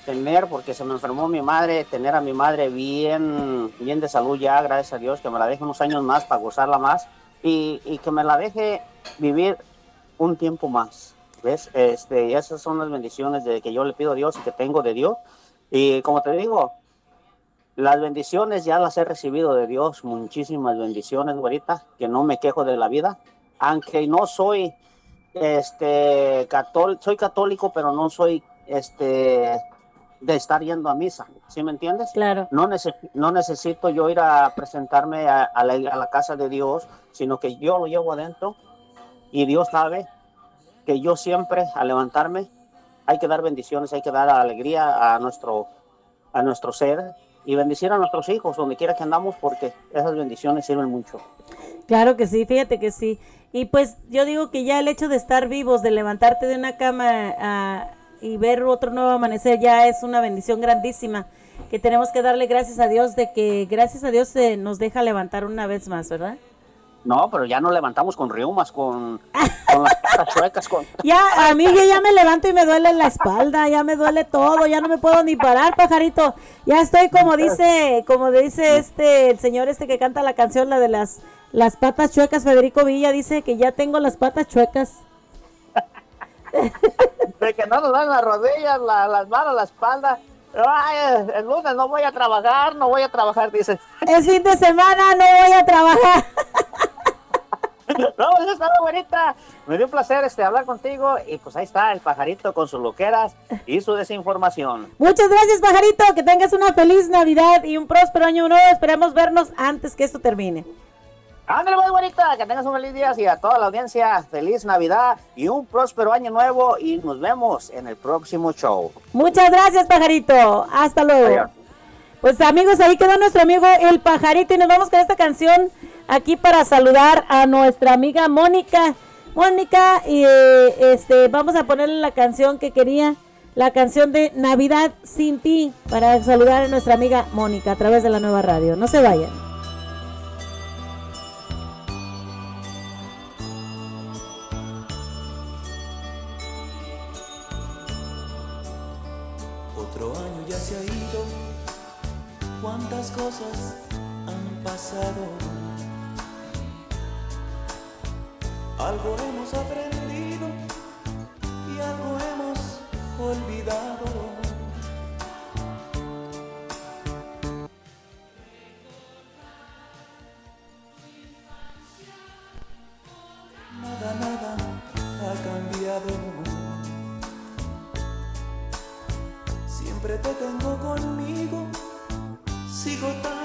tener, porque se me enfermó mi madre, tener a mi madre bien, bien de salud ya, gracias a Dios, que me la deje unos años más para gozarla más, y, y que me la deje vivir un tiempo más. ¿Ves? Este, y esas son las bendiciones de que yo le pido a Dios y que tengo de Dios. Y como te digo, las bendiciones ya las he recibido de Dios, muchísimas bendiciones, güerita, que no me quejo de la vida, aunque no soy este católico, soy católico, pero no soy este de estar yendo a misa, ¿sí me entiendes? Claro. No, no necesito yo ir a presentarme a, a la, a la casa de Dios, sino que yo lo llevo adentro y Dios sabe que yo siempre al levantarme hay que dar bendiciones, hay que dar alegría a nuestro, a nuestro ser y bendecir a nuestros hijos donde quiera que andamos porque esas bendiciones sirven mucho. Claro que sí, fíjate que sí. Y pues yo digo que ya el hecho de estar vivos, de levantarte de una cama y ver otro nuevo amanecer, ya es una bendición grandísima. Que tenemos que darle gracias a Dios de que gracias a Dios se nos deja levantar una vez más, ¿verdad? No, pero ya nos levantamos con riumas, con, con las patas chuecas, con... [laughs] Ya, a mí yo ya me levanto y me duele la espalda, ya me duele todo, ya no me puedo ni parar, pajarito. Ya estoy como dice, como dice este, el señor este que canta la canción, la de las, las patas chuecas, Federico Villa, dice que ya tengo las patas chuecas. De que no nos dan las rodillas, la- las manos, la espalda. Ay, el lunes no voy a trabajar, no voy a trabajar, dice. Es fin de semana, no voy a trabajar. [laughs] No, pues está bonita. Me dio un placer este, hablar contigo y pues ahí está el pajarito con sus loqueras y su desinformación. Muchas gracias, pajarito, que tengas una feliz Navidad y un próspero año nuevo. Esperemos vernos antes que esto termine. Ándale, muy bonita, que tengas un feliz día y a toda la audiencia, feliz Navidad y un próspero año nuevo y nos vemos en el próximo show. Muchas gracias, pajarito. Hasta luego. Adiós. Pues amigos, ahí quedó nuestro amigo el pajarito y nos vamos con esta canción aquí para saludar a nuestra amiga Mónica. Mónica, y eh, este, vamos a ponerle la canción que quería, la canción de Navidad sin ti, para saludar a nuestra amiga Mónica a través de la nueva radio. No se vayan. Algo hemos aprendido y algo hemos olvidado. Nada, nada ha cambiado. Siempre te tengo conmigo, sigo tan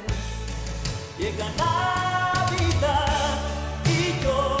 Llega Navidad y yo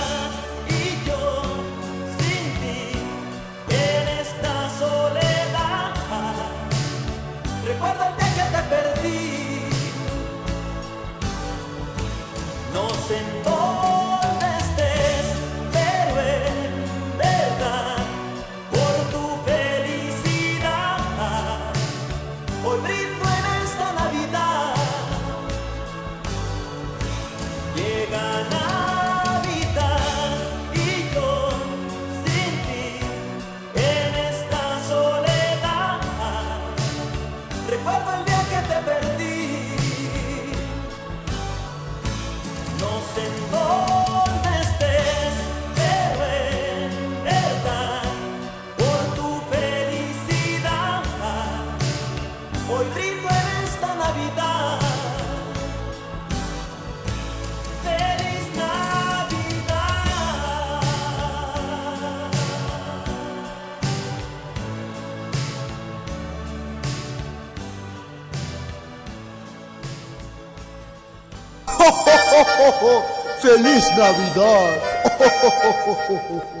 ¡Feliz Navidad! [laughs]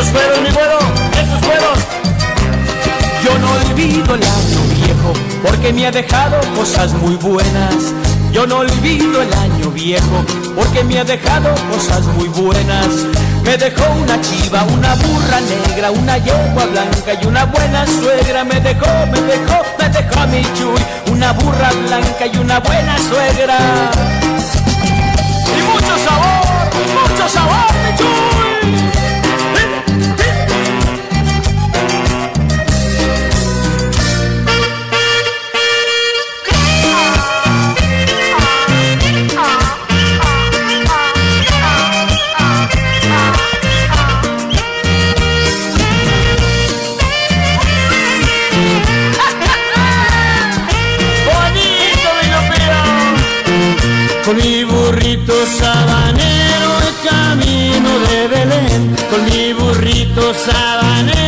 ¡Esos mi! ¡Esos! Yo no olvido el año viejo porque me ha dejado cosas muy buenas. Yo no olvido el año viejo porque me ha dejado cosas muy buenas. Me dejó una chiva, una burra negra, una yegua blanca y una buena suegra. Me dejó, me dejó, me dejó mi chuy, una burra blanca y una buena suegra. Y mucho sabor, mucho sabor, mi chuy. Burrito sabanero y camino de Belén. Con mi burrito sabanero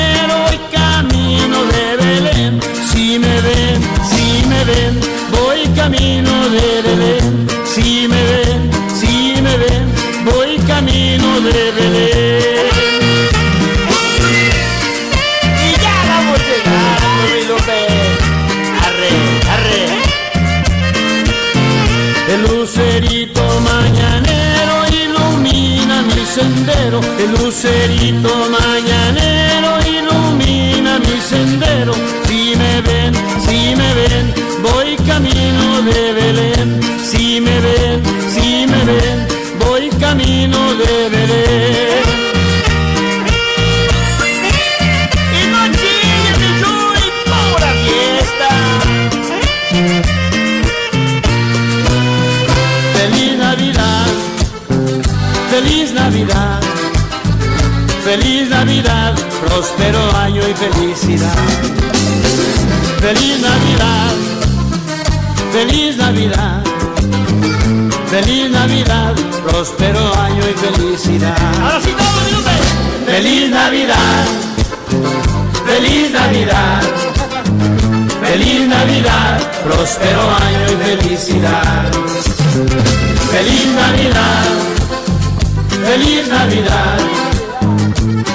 lucerito mañanero próspero año y felicidad. Feliz Navidad, feliz Navidad, feliz Navidad, próspero año y felicidad. Ahora sí, todos. Feliz Navidad, feliz Navidad, feliz Navidad, próspero año y felicidad. Feliz Navidad, feliz Navidad,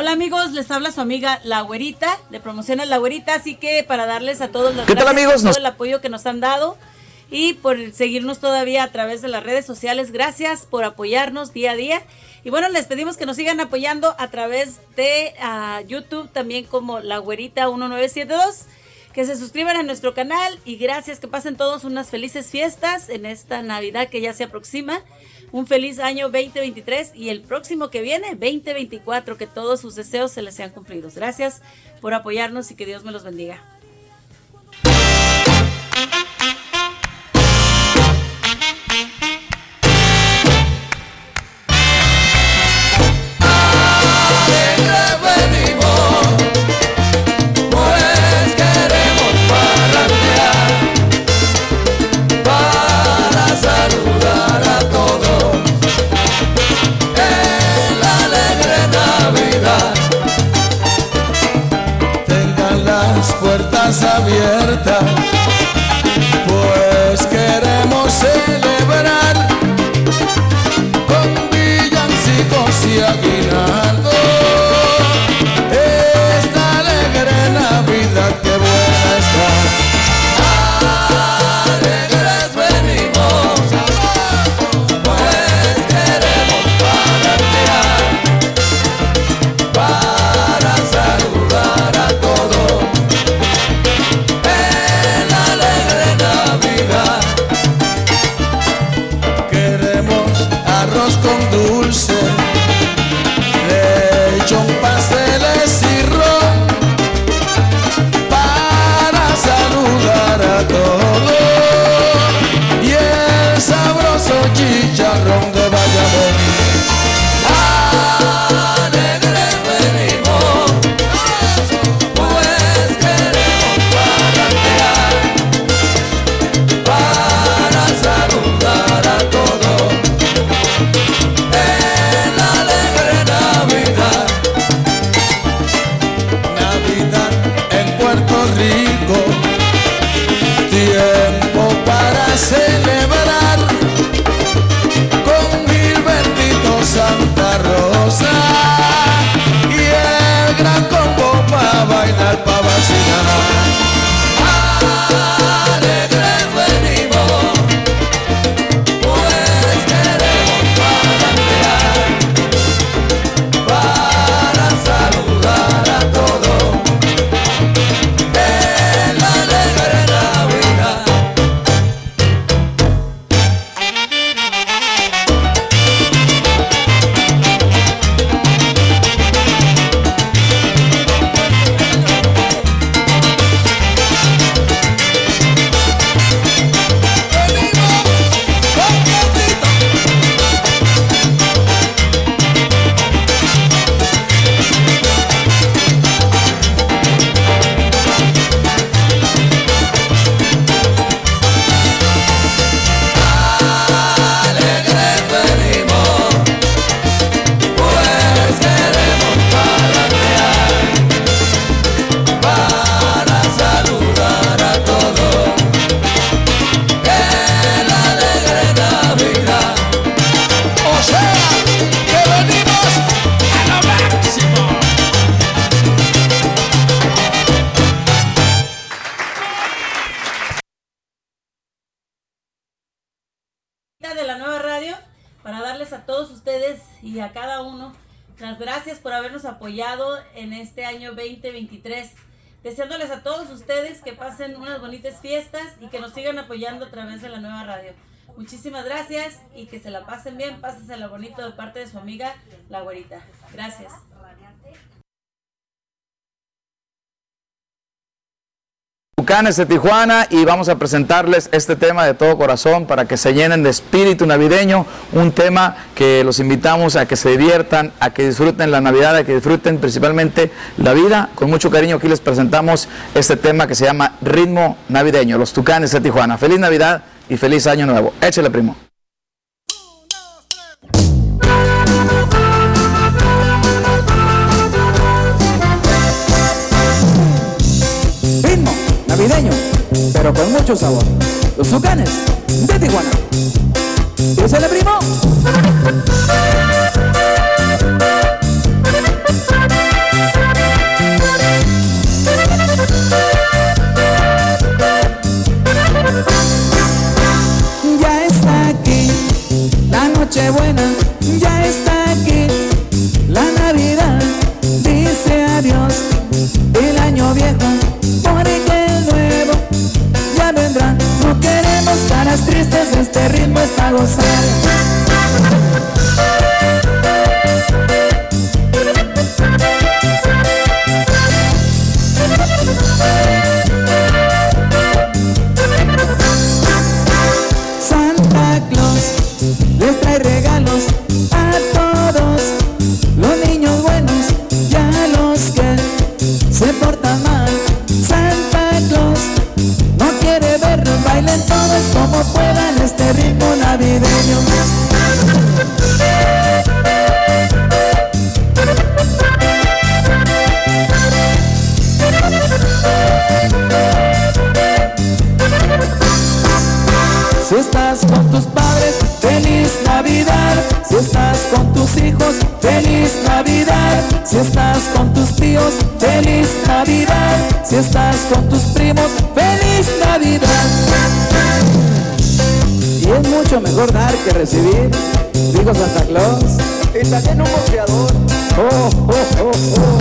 Hola amigos, les habla su amiga La Güerita, de Promociones La Güerita, así que para darles a todos los ¿Qué tal, amigos? por todo el apoyo que nos han dado y por seguirnos todavía a través de las redes sociales. Gracias por apoyarnos día a día. Y bueno, les pedimos que nos sigan apoyando a través de ah, YouTube también como La Güerita 1972. Que se suscriban a nuestro canal y gracias, que pasen todos unas felices fiestas en esta Navidad que ya se aproxima. Un feliz año 2023 y el próximo que viene, 2024, que todos sus deseos se les sean cumplidos. Gracias por apoyarnos y que Dios me los bendiga. Bonitas fiestas y que nos sigan apoyando a través de la nueva radio. Muchísimas gracias y que se la pasen bien, pásensela bonito de parte de su amiga La Güerita. Gracias. Tucanes de Tijuana y vamos a presentarles este tema de todo corazón para que se llenen de espíritu navideño, un tema que los invitamos a que se diviertan, a que disfruten la Navidad, a que disfruten principalmente la vida. Con mucho cariño aquí les presentamos este tema que se llama Ritmo Navideño, los Tucanes de Tijuana. Feliz Navidad y feliz Año Nuevo. Échale, primo. Pero con mucho sabor. Los Tucanes de Tijuana. ¡Úsale, primo! Ya está aquí la noche buena, ya está aquí la Navidad. Dice adiós el año viejo, No queremos caras tristes, este ritmo está gozar. Si estás con tus padres, feliz Navidad. Si estás con tus hijos, feliz Navidad. Si estás con tus tíos, feliz Navidad. Si estás con tus primos, feliz Navidad. Y es mucho mejor dar que recibir, dijo Santa Claus. Y también un boxeador. Oh, oh, oh, oh.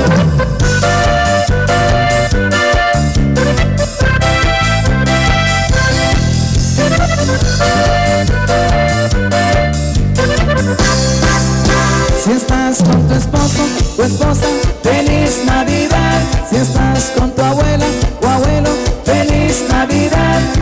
Si estás con tu esposo o esposa, feliz Navidad. Si estás con tu abuela o abuelo, feliz Navidad.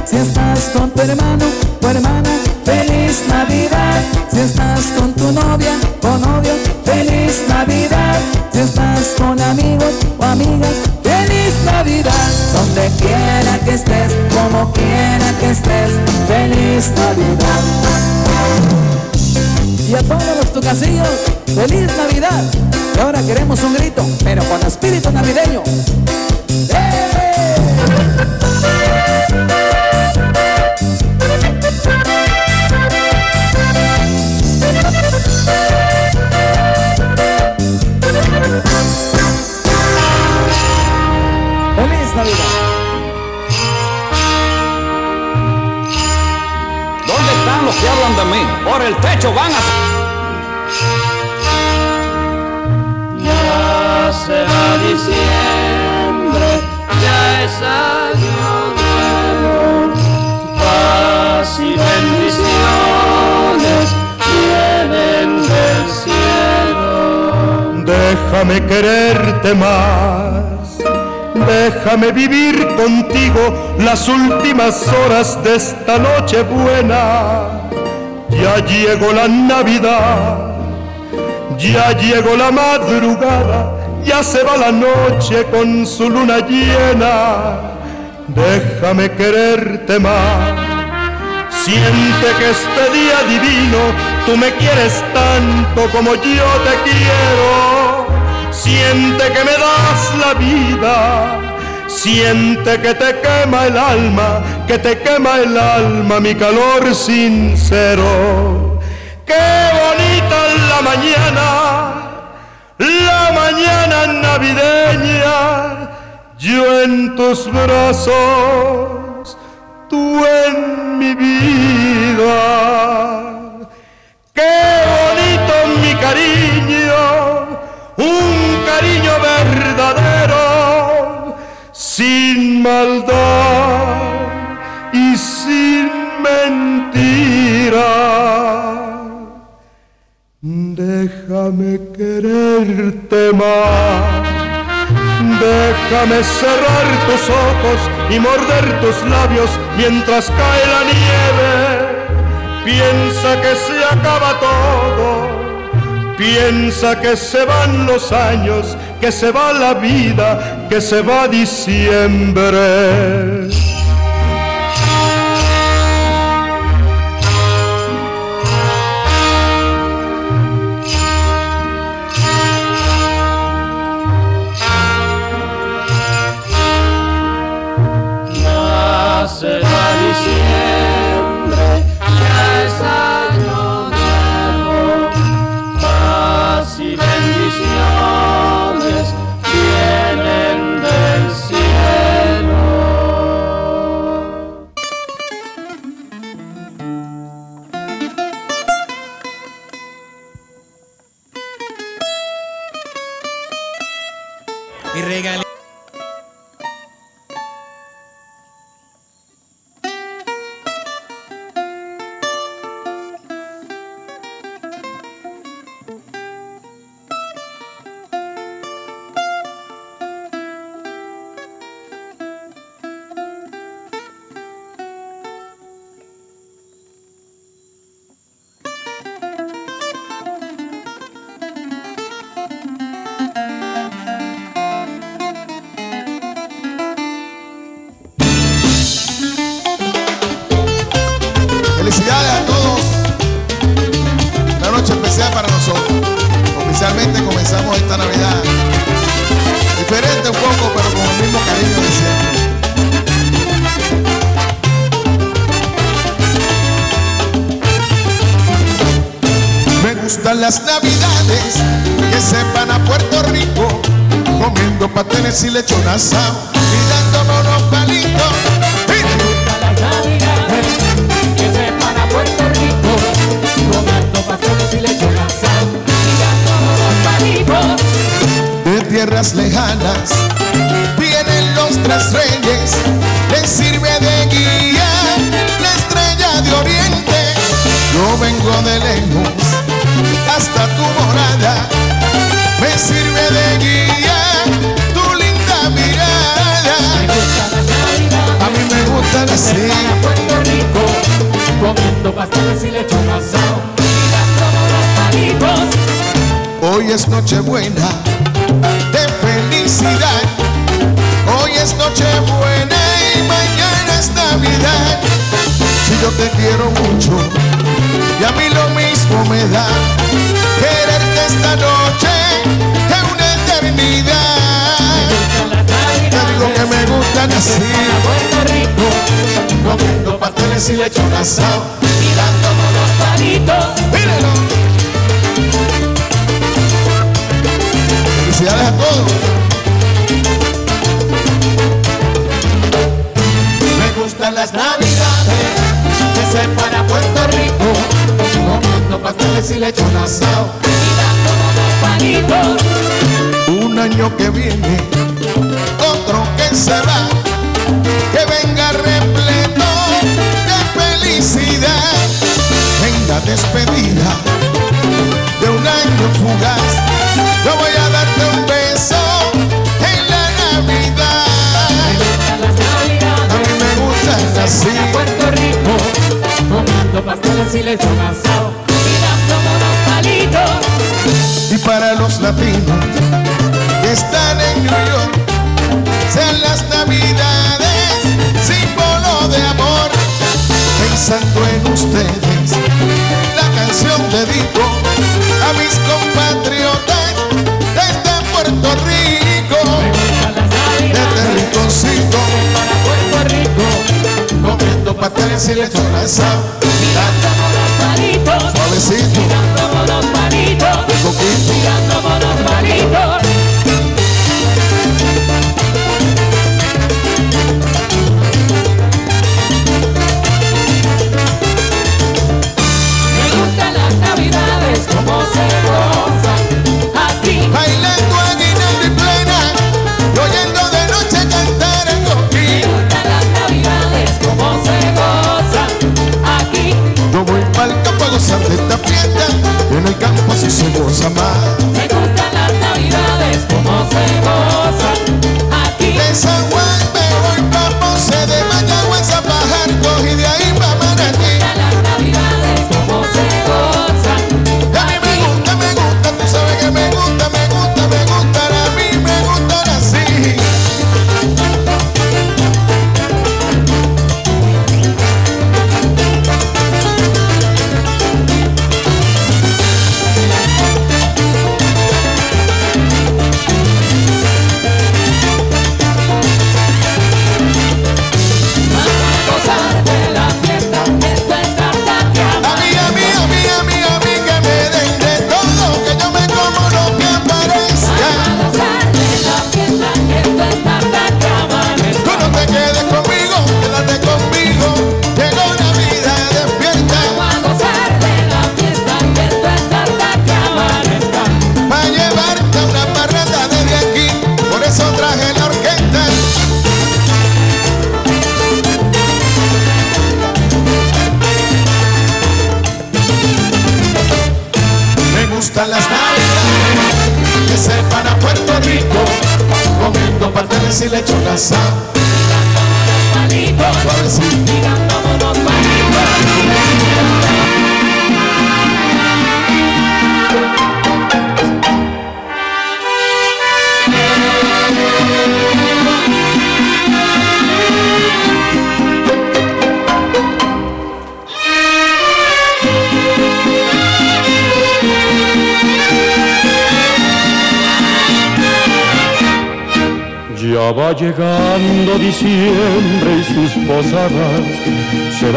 Si estás con tu hermano o hermana, feliz Navidad. Si estás con tu novia o novio, feliz Navidad. Si estás con amigos o amigas, feliz Navidad. Donde quiera que estés, como quiera que estés, feliz Navidad. Y a todos los tucasillos, feliz Navidad. Y ahora queremos un grito, pero con espíritu navideño. ¡Feliz hablan de mí? Por el techo van a... Ya se va diciembre, ya es año nuevo. Paz y bendiciones vienen del cielo. Déjame quererte más, déjame vivir contigo las últimas horas de esta noche buena. Ya llegó la Navidad, ya llegó la madrugada, ya se va la noche con su luna llena. Déjame quererte más. Siente que este día divino tú me quieres tanto como yo te quiero. Siente que me das la vida. Siente que te quema el alma, que te quema el alma mi calor sincero. Qué bonita es la mañana, la mañana navideña. Yo en tus brazos tú en mi vida. Qué bonito mi cariño, un cariño verdadero, sin maldad Déjame quererte más. Déjame cerrar tus ojos y morder tus labios mientras cae la nieve. Piensa que se acaba todo. Piensa que se van los años, que se va la vida, que se va diciembre. Lechón asado y dándonos unos palitos. que sepan a Puerto Rico, comiendo pasteles y lechón asado, y dándonos palitos. de tierras lejanas vienen los tres reyes les sirve de guía la estrella de oriente yo vengo de lejos hasta tu morada me sirve de guía linda mirada a mí me gustan así Puerto Rico, comiendo pasteles y lechón asado, y dándonos palitos. Hoy es Nochebuena de felicidad. Hoy es Nochebuena y mañana es Navidad. Si yo te quiero mucho y a mí lo mismo me da quererte esta noche es una eternidad. Digo que me gustan así. Puerto Rico, comiendo pasteles y lechón asado, y dándonos palitos. Míralo. Felicidades a todos. Me gustan las navidades que sepan a Puerto Rico, comiendo pasteles y lechón asado, y dándonos palitos. Un año que viene, otro que se va, que venga repleto de felicidad. En la despedida de un año fugaz, yo voy a darte un beso en la Navidad. A mí me gustan así. Puerto Rico, comiendo pasteles y lechón asado, y dándonos palitos. Y para los latinos que están en New York, sean las navidades símbolo de amor. Pensando en ustedes, la canción dedico a mis compatriotas desde Puerto Rico, desde Rinconcito, Puerto Rico, comiendo pasteles y lechón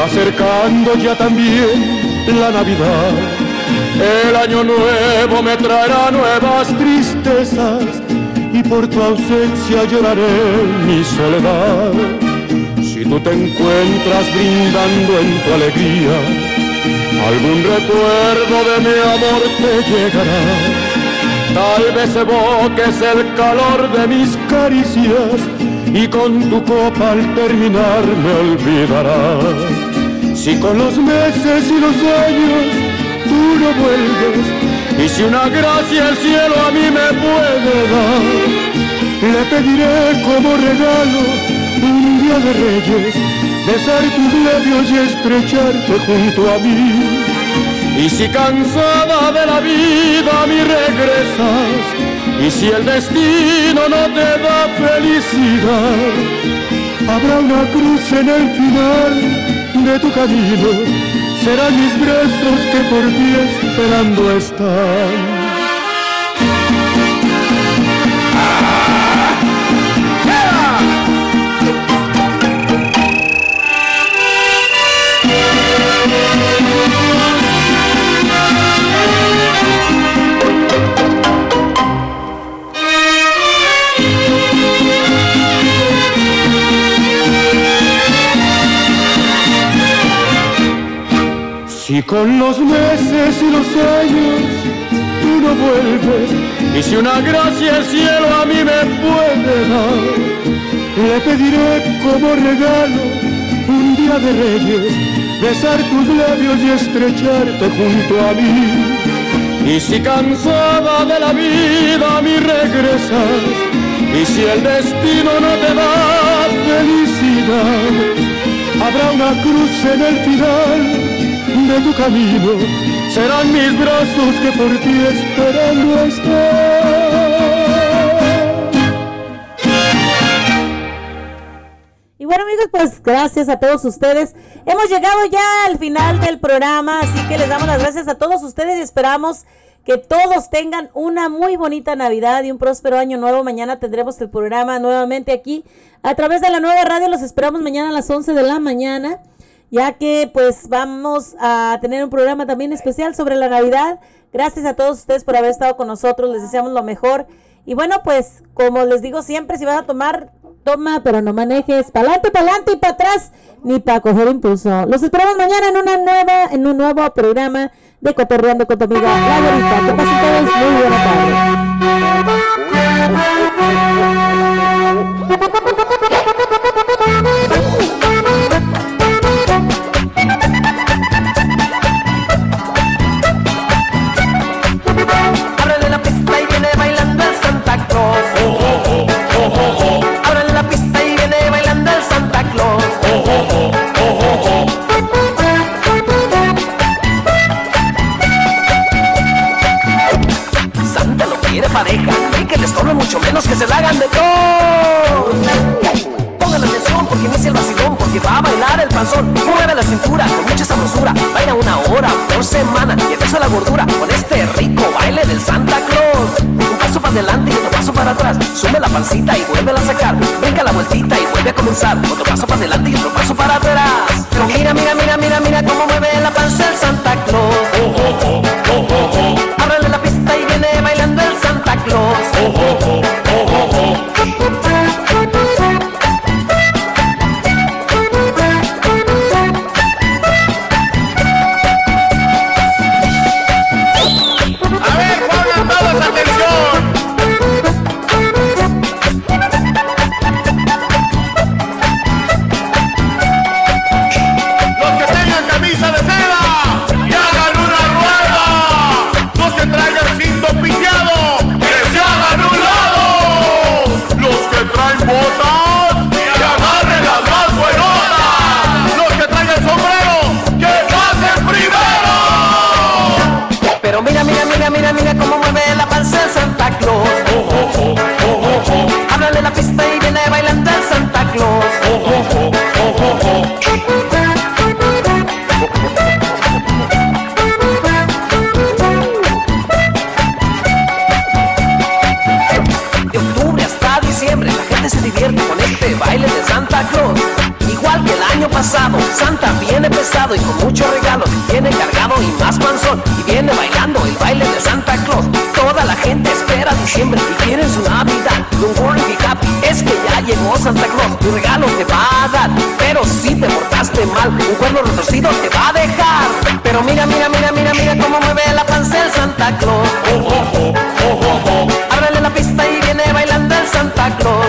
acercando ya también la Navidad. El año nuevo me traerá nuevas tristezas y por tu ausencia lloraré mi soledad. Si tú te encuentras brindando en tu alegría, algún recuerdo de mi amor te llegará. Tal vez evoques el calor de mis caricias y con tu copa al terminar me olvidarás. Si con los meses y los años tú no vuelves y si una gracia el cielo a mí me puede dar, le pediré como regalo un día de reyes besar tus labios y estrecharte junto a mí. Y si cansada de la vida mi regresas, y si el destino no te da felicidad, habrá una cruz en el final de tu camino, serán mis brazos que por ti esperando están. Si con los meses y los años tú no vuelves, y si una gracia el cielo a mí me puede dar, le pediré como regalo un día de reyes, besar tus labios y estrecharte junto a mí. Y si cansada de la vida a mí regresas, y si el destino no te da felicidad, habrá una cruz en el final de tu camino serán mis brazos que por ti esperando están. Y bueno amigos, pues gracias a todos ustedes. Hemos llegado ya al final del programa, así que les damos las gracias a todos ustedes y esperamos que todos tengan una muy bonita Navidad y un próspero año nuevo. Mañana tendremos el programa nuevamente aquí a través de la nueva radio. Los esperamos mañana a las 11 de la mañana ya que pues vamos a tener un programa también especial sobre la Navidad. Gracias a todos ustedes por haber estado con nosotros, les deseamos lo mejor. Y bueno, pues como les digo siempre, si vas a tomar, toma, pero no manejes para adelante, para adelante y para atrás, ni para coger impulso. Los esperamos mañana en una nueva, en un nuevo programa de Cotorreando con tu amiga La Güerita. Que pasen todos muy buena Ábrele menos que se la hagan de todo. Pongan atención porque inicia el vacilón, porque va a bailar el panzón. Mueve la cintura con mucha sabrosura. Baila una hora por semana y empieza la gordura con este rico baile del Santa Claus. Un paso para adelante y otro paso para atrás. Sube la pancita y vuelve a sacar. Venga la vueltita y vuelve a comenzar. Otro paso para adelante y otro paso para atrás. Diciembre y quiere su Navidad. Don't worry, be happy, es que ya llegó Santa Claus. Tu regalo te va a dar, pero si te portaste mal, un cuerno retorcido te va a dejar. Pero mira, mira, mira, mira, mira cómo mueve la panza el Santa Claus. Oh, oh, oh, oh, oh, oh. Ábrele la pista y viene bailando el Santa Claus.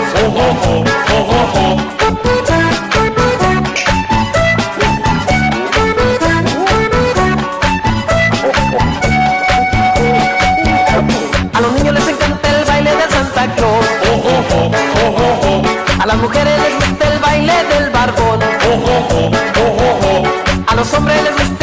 Los hombres les gusta